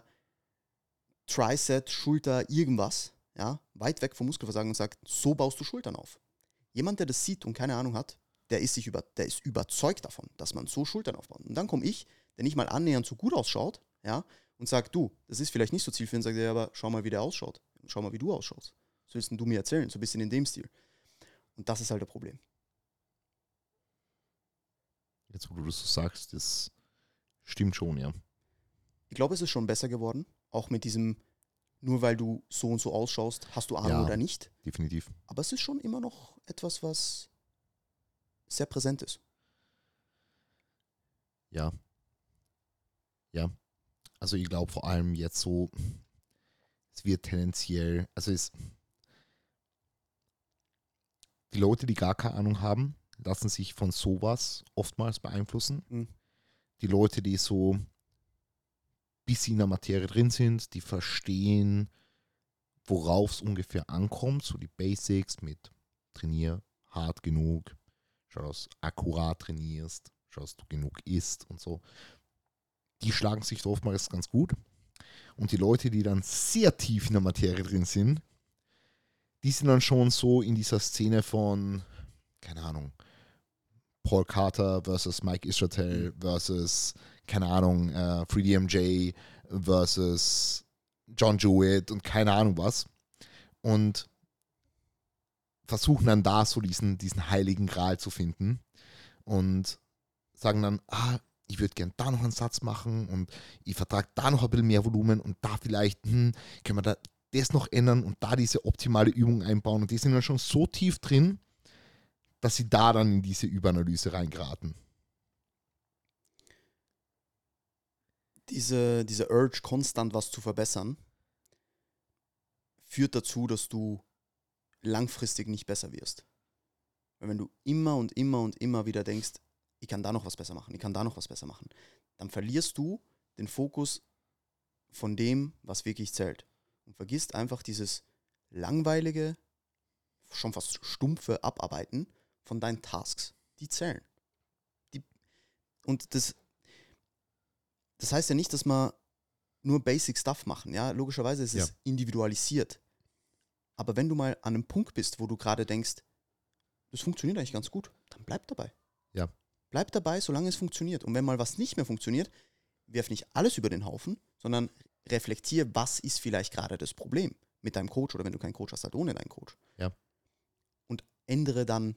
Tricep, Schulter, irgendwas, ja, weit weg vom Muskelversagen und sagt, so baust du Schultern auf. Jemand, der das sieht und keine Ahnung hat, der ist sich über, der ist überzeugt davon, dass man so Schultern aufbaut. Und dann komme ich, der nicht mal annähernd so gut ausschaut, ja, und sagt, du, das ist vielleicht nicht so zielführend, sagt er, aber schau mal, wie der ausschaut. Schau mal, wie du ausschaust. So willst du mir erzählen, so ein bisschen in dem Stil. Und das ist halt der Problem. Jetzt, wo du das so sagst, das stimmt schon, ja. Ich glaube, es ist schon besser geworden, auch mit diesem, nur weil du so und so ausschaust, hast du Ahnung Ja. oder nicht. Definitiv. Aber es ist schon immer noch etwas, was sehr präsent ist. Ja. Ja. Also ich glaube vor allem jetzt so, es wird tendenziell, also es die Leute, die gar keine Ahnung haben, lassen sich von sowas oftmals beeinflussen. Mhm. Die Leute, die so bis in der Materie drin sind, die verstehen, worauf es ungefähr ankommt, so die Basics mit trainier hart genug, schau, dass du akkurat trainierst, schau, dass du genug isst und so. Die schlagen sich oftmals ganz gut. Und die Leute, die dann sehr tief in der Materie drin sind, die sind dann schon so in dieser Szene von, keine Ahnung, Paul Carter versus Mike Israel versus, keine Ahnung, äh, 3DMJ versus John Jewett und keine Ahnung was. Und versuchen dann da so diesen, diesen heiligen Gral zu finden und sagen dann, ah, ich würde gern da noch einen Satz machen und ich vertrage da noch ein bisschen mehr Volumen und da vielleicht, hm, können wir da das noch ändern und da diese optimale Übung einbauen und die sind dann schon so tief drin, dass sie da dann in diese Überanalyse reingeraten. Diese, diese Urge, konstant was zu verbessern, führt dazu, dass du langfristig nicht besser wirst. Weil wenn du immer und immer und immer wieder denkst, ich kann da noch was besser machen, ich kann da noch was besser machen, dann verlierst du den Fokus von dem, was wirklich zählt. Und vergisst einfach dieses langweilige, schon fast stumpfe Abarbeiten von deinen Tasks. Die zählen. Die, und das, das heißt ja nicht, dass man nur Basic Stuff machen. Ja, logischerweise ist es Ja. individualisiert. Aber wenn du mal an einem Punkt bist, wo du gerade denkst, das funktioniert eigentlich ganz gut, dann bleib dabei. Ja. Bleib dabei, solange es funktioniert. Und wenn mal was nicht mehr funktioniert, werf nicht alles über den Haufen, sondern reflektiere, was ist vielleicht gerade das Problem mit deinem Coach oder wenn du keinen Coach hast, halt ohne deinen Coach. Ja. Und ändere dann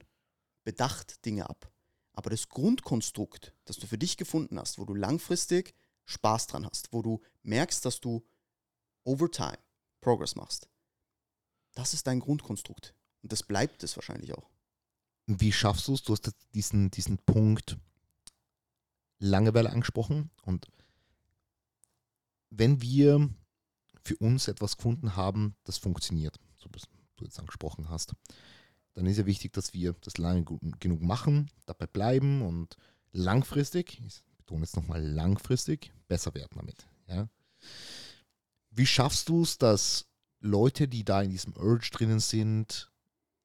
bedacht Dinge ab. Aber das Grundkonstrukt, das du für dich gefunden hast, wo du langfristig Spaß dran hast, wo du merkst, dass du over time Progress machst, das ist dein Grundkonstrukt. Und das bleibt es wahrscheinlich auch. Wie schaffst du es? Du hast diesen, diesen Punkt Langeweile angesprochen. Und wenn wir für uns etwas gefunden haben, das funktioniert, so wie du jetzt angesprochen hast, dann ist ja wichtig, dass wir das lange genug machen, dabei bleiben und langfristig, ich betone jetzt nochmal langfristig, besser werden damit. Ja? Wie schaffst du es, dass Leute, die da in diesem Urge drinnen sind,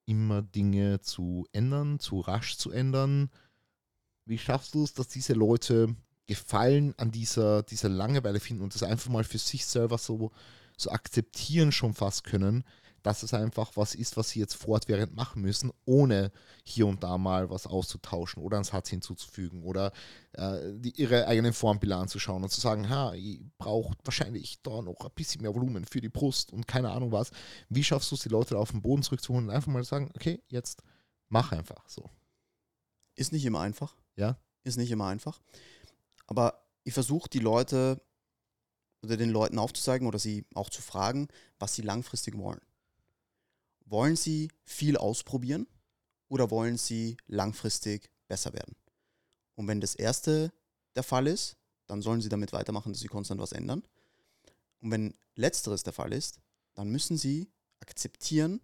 immer Dinge zu ändern, zu rasch zu ändern, wie schaffst du es, dass diese Leute Gefallen an dieser, dieser Langeweile finden und das einfach mal für sich selber so, so akzeptieren schon fast können, dass es einfach was ist, was sie jetzt fortwährend machen müssen, ohne hier und da mal was auszutauschen oder einen Satz hinzuzufügen oder äh, die, ihre eigenen Formbilder anzuschauen und zu sagen, ha, ihr braucht wahrscheinlich da noch ein bisschen mehr Volumen für die Brust und keine Ahnung was. Wie schaffst du es, die Leute auf den Boden zurückzuholen und einfach mal sagen, okay, jetzt mach einfach so. Ist nicht immer einfach. Ja. Ist nicht immer einfach. Aber ich versuche die Leute oder den Leuten aufzuzeigen oder sie auch zu fragen, was sie langfristig wollen. Wollen sie viel ausprobieren oder wollen sie langfristig besser werden? Und wenn das erste der Fall ist, dann sollen sie damit weitermachen, dass sie konstant was ändern. Und wenn letzteres der Fall ist, dann müssen sie akzeptieren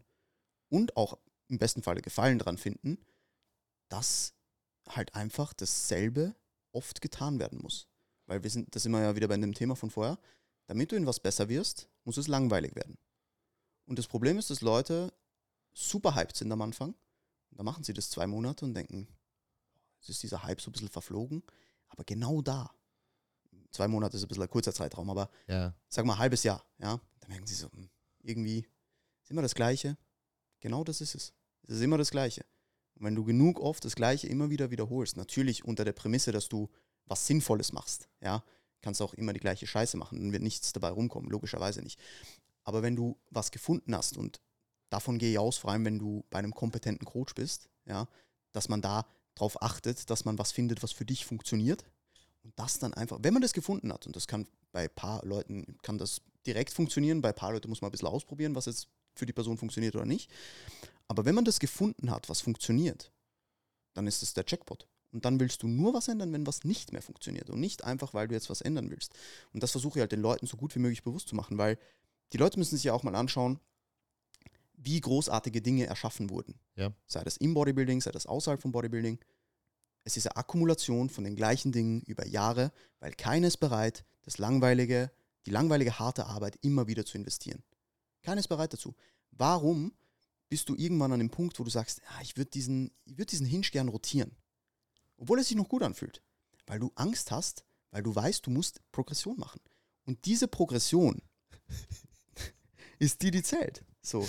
und auch im besten Falle Gefallen daran finden, dass halt einfach dasselbe oft getan werden muss. Weil wir sind, da sind wir ja wieder bei dem Thema von vorher, damit du in was besser wirst, muss es langweilig werden. Und das Problem ist, dass Leute super hyped sind am Anfang. Und da machen sie das zwei Monate und denken, es ist dieser Hype so ein bisschen verflogen. Aber genau da, zwei Monate ist ein bisschen ein kurzer Zeitraum, aber ja. sag mal ein halbes Jahr, ja, da merken sie so, hm, irgendwie ist immer das Gleiche. Genau das ist es. Es ist immer das Gleiche. Und wenn du genug oft das Gleiche immer wieder wiederholst, natürlich unter der Prämisse, dass du was Sinnvolles machst, ja, kannst du auch immer die gleiche Scheiße machen, dann wird nichts dabei rumkommen, logischerweise nicht. Aber wenn du was gefunden hast und davon gehe ich aus, vor allem wenn du bei einem kompetenten Coach bist, ja, dass man da darauf achtet, dass man was findet, was für dich funktioniert und das dann einfach, wenn man das gefunden hat, und das kann bei ein paar Leuten, kann das direkt funktionieren, bei ein paar Leuten muss man ein bisschen ausprobieren, was jetzt für die Person funktioniert oder nicht. Aber wenn man das gefunden hat, was funktioniert, dann ist es der Jackpot. Und dann willst du nur was ändern, wenn was nicht mehr funktioniert. Und nicht einfach, weil du jetzt was ändern willst. Und das versuche ich halt den Leuten so gut wie möglich bewusst zu machen, weil die Leute müssen sich ja auch mal anschauen, wie großartige Dinge erschaffen wurden. Ja. Sei das im Bodybuilding, sei das außerhalb vom Bodybuilding. Es ist eine Akkumulation von den gleichen Dingen über Jahre, weil keiner ist bereit, das langweilige, die langweilige harte Arbeit immer wieder zu investieren. Keiner ist bereit dazu. Warum bist du irgendwann an dem Punkt, wo du sagst, ja, ich würde diesen, würd diesen Hinge gern rotieren. Obwohl es sich noch gut anfühlt. Weil du Angst hast, weil du weißt, du musst Progression machen. Und diese Progression ist die, die zählt. So.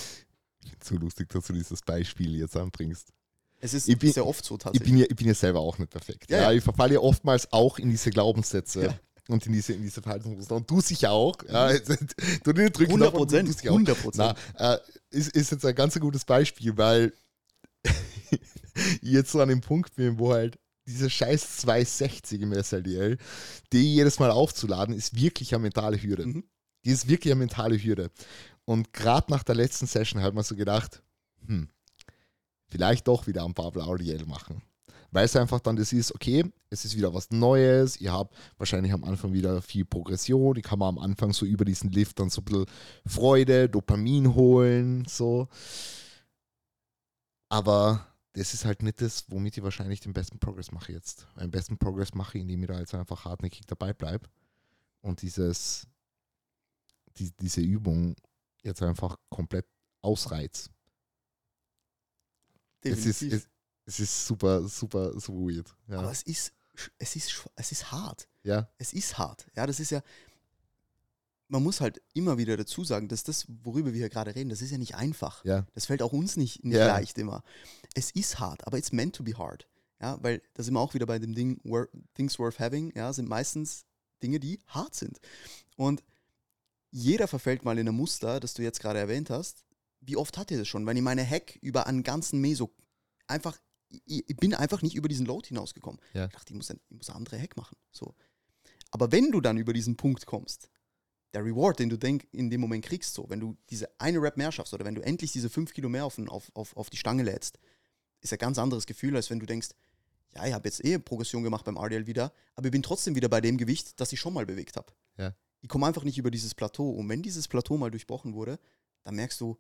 So lustig, dass du dieses Beispiel jetzt anbringst. Es ist bin, sehr oft so tatsächlich. Ich bin, ja, ich bin ja selber auch nicht perfekt. Ja, ja. Ich verfalle ja oftmals auch in diese Glaubenssätze. Ja und in diese, in diese Verhaltensmuster. Und du sicher auch. Ja, du den drücken 100 Prozent. 100 Prozent. Äh, ist, ist jetzt ein ganz gutes Beispiel, weil ich jetzt so an dem Punkt bin, wo halt diese scheiß 260 im SLDL, die jedes Mal aufzuladen, ist wirklich eine mentale Hürde. Mhm. Die ist wirklich eine mentale Hürde. Und gerade nach der letzten Session hat man so gedacht, hm, vielleicht doch wieder ein paar Blauliel machen weil es einfach dann das ist, okay, es ist wieder was Neues, ihr habt wahrscheinlich am Anfang wieder viel Progression, ich kann mal am Anfang so über diesen Lift dann so ein bisschen Freude, Dopamin holen, so. Aber das ist halt nicht das, womit ich wahrscheinlich den besten Progress mache jetzt. Den besten Progress mache, ich, indem ich da jetzt einfach hartnäckig dabei bleibe und dieses, die, diese Übung jetzt einfach komplett ausreiz. Definitiv. Es ist, es, es ist super, super, super weird. Ja. Aber es ist, es ist, es ist hart. Ja. Es ist hart. Ja, das ist ja, man muss halt immer wieder dazu sagen, dass das, worüber wir hier gerade reden, das ist ja nicht einfach. Ja. Das fällt auch uns nicht, nicht ja. leicht immer. Es ist hart, aber it's meant to be hard. Ja, weil da sind wir auch wieder bei dem Ding, Things worth having, ja, sind meistens Dinge, die hart sind. Und jeder verfällt mal in ein Muster, das du jetzt gerade erwähnt hast. Wie oft hat ihr das schon? Wenn ich meine Hack über einen ganzen Meso einfach, ich, ich bin einfach nicht über diesen Load hinausgekommen. Ja. Ich dachte, ich muss, ein, ich muss eine andere Hack machen. So. Aber wenn du dann über diesen Punkt kommst, der Reward, den du denk, in dem Moment kriegst, so, wenn du diese eine Rap mehr schaffst oder wenn du endlich diese fünf Kilo mehr auf, auf, auf, auf die Stange lädst, ist ein ganz anderes Gefühl, als wenn du denkst, ja, ich habe jetzt eh Progression gemacht beim RDL wieder, aber ich bin trotzdem wieder bei dem Gewicht, das ich schon mal bewegt habe. Ja. Ich komme einfach nicht über dieses Plateau. Und wenn dieses Plateau mal durchbrochen wurde, dann merkst du,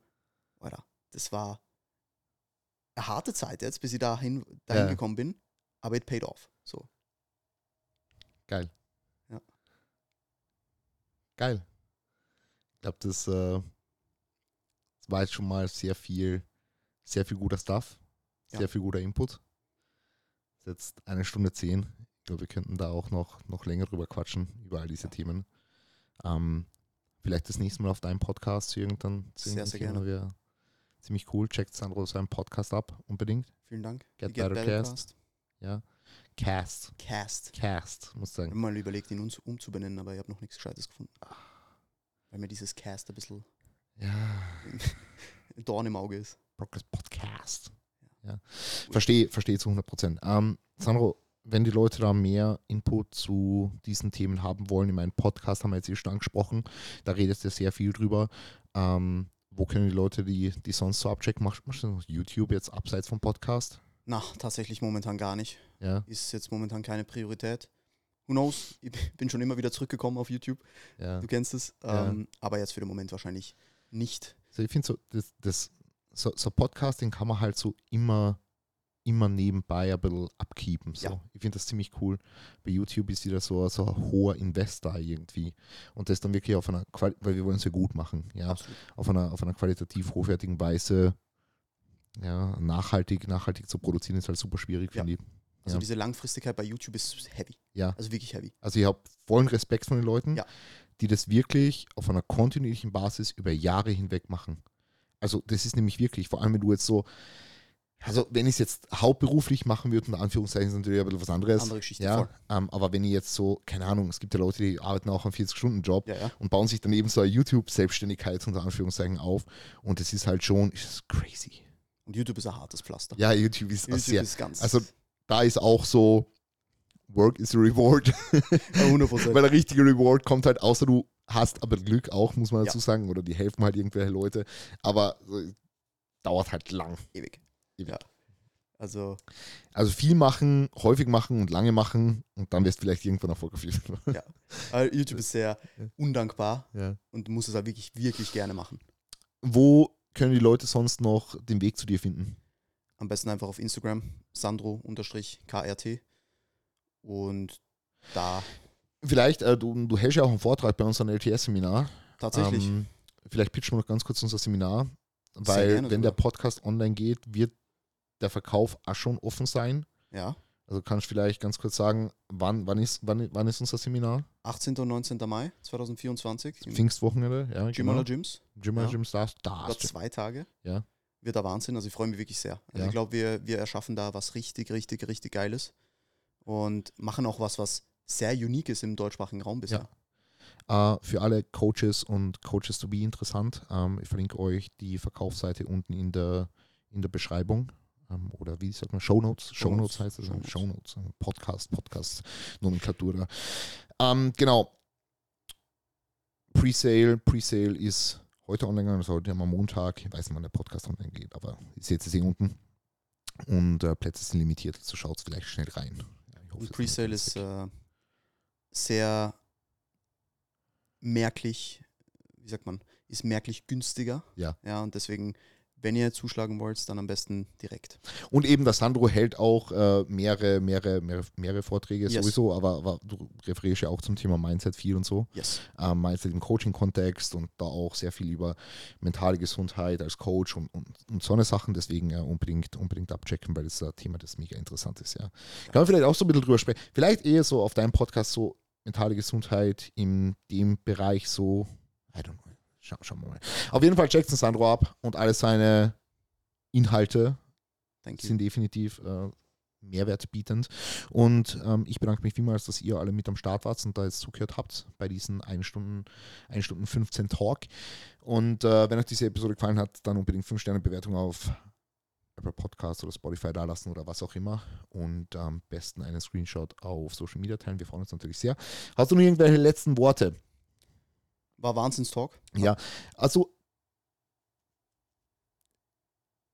Alter, das war eine harte Zeit jetzt, bis ich dahin, dahin Ja. gekommen bin, aber it paid off. So. Geil. Ja. Geil. Ich glaube, das, äh, das war jetzt schon mal sehr viel, sehr viel guter Stuff, sehr Ja. viel guter Input. Ist jetzt eine Stunde zehn. Ich glaube, wir könnten da auch noch, noch länger drüber quatschen, über all diese Ja. Themen. Ähm, vielleicht das nächste Mal auf deinem Podcast zu irgendeinem, zu Sehr, sehr Thema gerne. wäre ziemlich cool. Checkt Sandro seinen Podcast ab, unbedingt. Vielen Dank. Get Die Better Cast. Cast. Ja. Cast. Cast. Cast, muss ich Ich sagen. habe mal überlegt, ihn umzubenennen, aber ich habe noch nichts Gescheites gefunden. Weil mir dieses Cast ein bisschen Ja. Dorn im Auge ist. Progress Podcast. Ja. Verstehe, verstehe zu 100 Prozent. Ähm, Sandro, wenn die Leute da mehr Input zu diesen Themen haben wollen, in meinem Podcast haben wir jetzt eh schon angesprochen, da redest du sehr viel drüber. Ähm, wo können die Leute die, die sonst so abchecken? Machst, machst du noch YouTube jetzt abseits vom Podcast? Na, tatsächlich momentan gar nicht. Ja, Ist jetzt momentan keine Priorität. Who knows? Ich bin schon immer wieder zurückgekommen auf YouTube. ja. Du kennst es. Ja. Ähm, aber jetzt für den Moment wahrscheinlich nicht. Also ich finde so, das, das, so, so Podcasting kann man halt so immer, immer nebenbei ein bisschen abkeepen. So. Ja. Ich finde das ziemlich cool. Bei YouTube ist wieder so, so ein hoher Investor irgendwie. Und das dann wirklich auf einer, Quali weil wir wollen es ja gut machen, ja, Absolut. auf einer, auf einer qualitativ hochwertigen Weise, ja, nachhaltig, nachhaltig zu produzieren, ist halt super schwierig, Ja. finde ich. Also Ja. diese Langfristigkeit bei YouTube ist heavy. Ja. Also wirklich heavy. Also ich habe vollen Respekt von den Leuten, Ja. die das wirklich auf einer kontinuierlichen Basis über Jahre hinweg machen. Also das ist nämlich wirklich, vor allem wenn du jetzt so, also wenn ich es jetzt hauptberuflich machen würde, unter Anführungszeichen ist natürlich ein bisschen was anderes. Andere Geschichte, ja, ähm, aber wenn ich jetzt so, keine Ahnung, es gibt ja Leute, die arbeiten auch einen 40-Stunden-Job Ja, ja. und bauen sich dann eben so eine YouTube-Selbstständigkeit unter Anführungszeichen auf und das ist halt schon ist crazy. Und YouTube ist ein hartes Pflaster. Ja, YouTube ist YouTube sehr, ist ganz. also da ist auch so, Work is a reward. Ja, 100%. Weil der richtige Reward kommt halt, außer du hast aber Glück auch, muss man Ja. dazu sagen, oder die helfen halt irgendwelche Leute. Aber äh, dauert halt lang. ewig. Ja. Also, Also viel machen, häufig machen und lange machen und dann wirst du vielleicht irgendwann erfolgreich. äh, YouTube ist sehr Ja. undankbar Ja. und du musst es halt wirklich, wirklich gerne machen. Wo können die Leute sonst noch den Weg zu dir finden? Am besten einfach auf Instagram, Sandro-KRT. Und da Vielleicht, äh, du, du hältst ja auch einen Vortrag bei unserem LTS-Seminar. tatsächlich. Ähm, vielleicht pitchen wir noch ganz kurz unser Seminar, weil wenn der. Podcast online geht, wird der Verkauf auch schon offen sein. ja. Also kannst du vielleicht ganz kurz sagen, wann, wann, ist, wann, wann ist unser Seminar? 18. und 19. Mai 2024 im Pfingstwochenende, ja, Gymala genau. Gyms. Gymala ja. Gyms, da, da Über zwei Tage. Ja. Wird der Wahnsinn. Also ich freue mich wirklich sehr. Also Ja. ich glaube, wir, wir erschaffen da was richtig, richtig, richtig Geiles. Und machen auch was, was sehr unique ist im deutschsprachigen Raum bisher. Äh, für alle Coaches und Coaches to be interessant. Ähm, ich verlinke euch die Verkaufsseite unten in der, in der Beschreibung. Ähm, oder wie sagt man? Shownotes. Shownotes heißt es. Shownotes. Shownotes. Shownotes. Podcast, Podcast, Nomenklatur da. Ähm, genau. Presale. Presale ist heute online gegangen, das ist heute am Montag. Ich weiß nicht, wann der Podcast online geht, aber ihr seht es hier unten. Und äh, Plätze sind limitiert, also schaut vielleicht schnell rein. Ja, es Presale ist ist äh, sehr merklich, wie sagt man, ist merklich günstiger. Ja. Ja, und deswegen, wenn ihr zuschlagen wollt, dann am besten direkt. Und eben der Sandro hält auch äh, mehrere, mehrere, mehrere, mehrere Vorträge Yes. sowieso, aber, aber du referierst ja auch zum Thema Mindset viel und so. Yes. Ähm, Mindset im Coaching-Kontext und da auch sehr viel über mentale Gesundheit als Coach und, und, und so eine Sachen. Deswegen ja, unbedingt, unbedingt abchecken, weil das ein Thema, das mega interessant ist. Ja. Kann man vielleicht auch so ein bisschen drüber sprechen. Vielleicht eher so auf deinem Podcast so mentale Gesundheit in dem Bereich so, I don't know. Schau, schauen wir mal. Auf jeden Fall checkt den Sandro ab und alle seine Inhalte sind definitiv äh, Mehrwert bietend. Und ähm, ich bedanke mich vielmals, dass ihr alle mit am Start wart und da jetzt zugehört habt bei diesen 1 Stunden, 1 Stunden 15 Talk. Und äh, wenn euch diese Episode gefallen hat, dann unbedingt 5 Sterne Bewertung auf Apple Podcast oder Spotify da lassen oder was auch immer. Und am besten einen Screenshot auf Social Media teilen. Wir freuen uns natürlich sehr. Hast du noch irgendwelche letzten Worte? War Wahnsinnstalk. Ja, also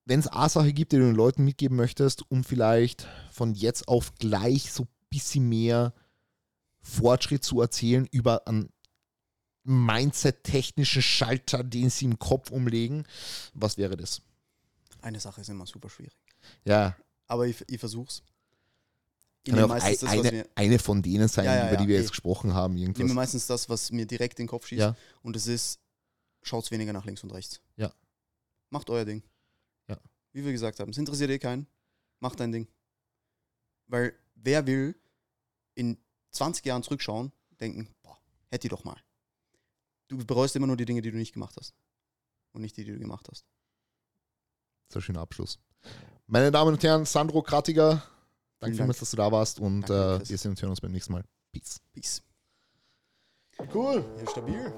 wenn es A-Sache gibt, die du den Leuten mitgeben möchtest, um vielleicht von jetzt auf gleich so ein bisschen mehr Fortschritt zu erzählen über einen Mindset-technischen Schalter, den sie im Kopf umlegen, was wäre das? Eine Sache ist immer super schwierig. Ja. Aber ich, ich versuch's. Kann auch ein, das, eine, eine, von denen sein, ja, ja, über die wir ja, jetzt gesprochen haben. Irgendwas. Ich nehme meistens das, was mir direkt in den Kopf schießt. Und es ist, schaut weniger nach links und rechts. Ja. Macht euer Ding wie wir gesagt haben, es interessiert eh keinen, mach dein Ding. Weil wer will in 20 Jahren zurückschauen, denken, boah, hätte ich doch mal. Du bereust immer nur die Dinge, die du nicht gemacht hast. Und nicht die, die du gemacht hast. Sehr schöner Abschluss. Meine Damen und Herren, Sandro Kratiger, danke vielmals, dass du da warst und danke, äh, wir sehen und hören uns beim nächsten Mal. Peace. Peace. Cool. Ja, stabil.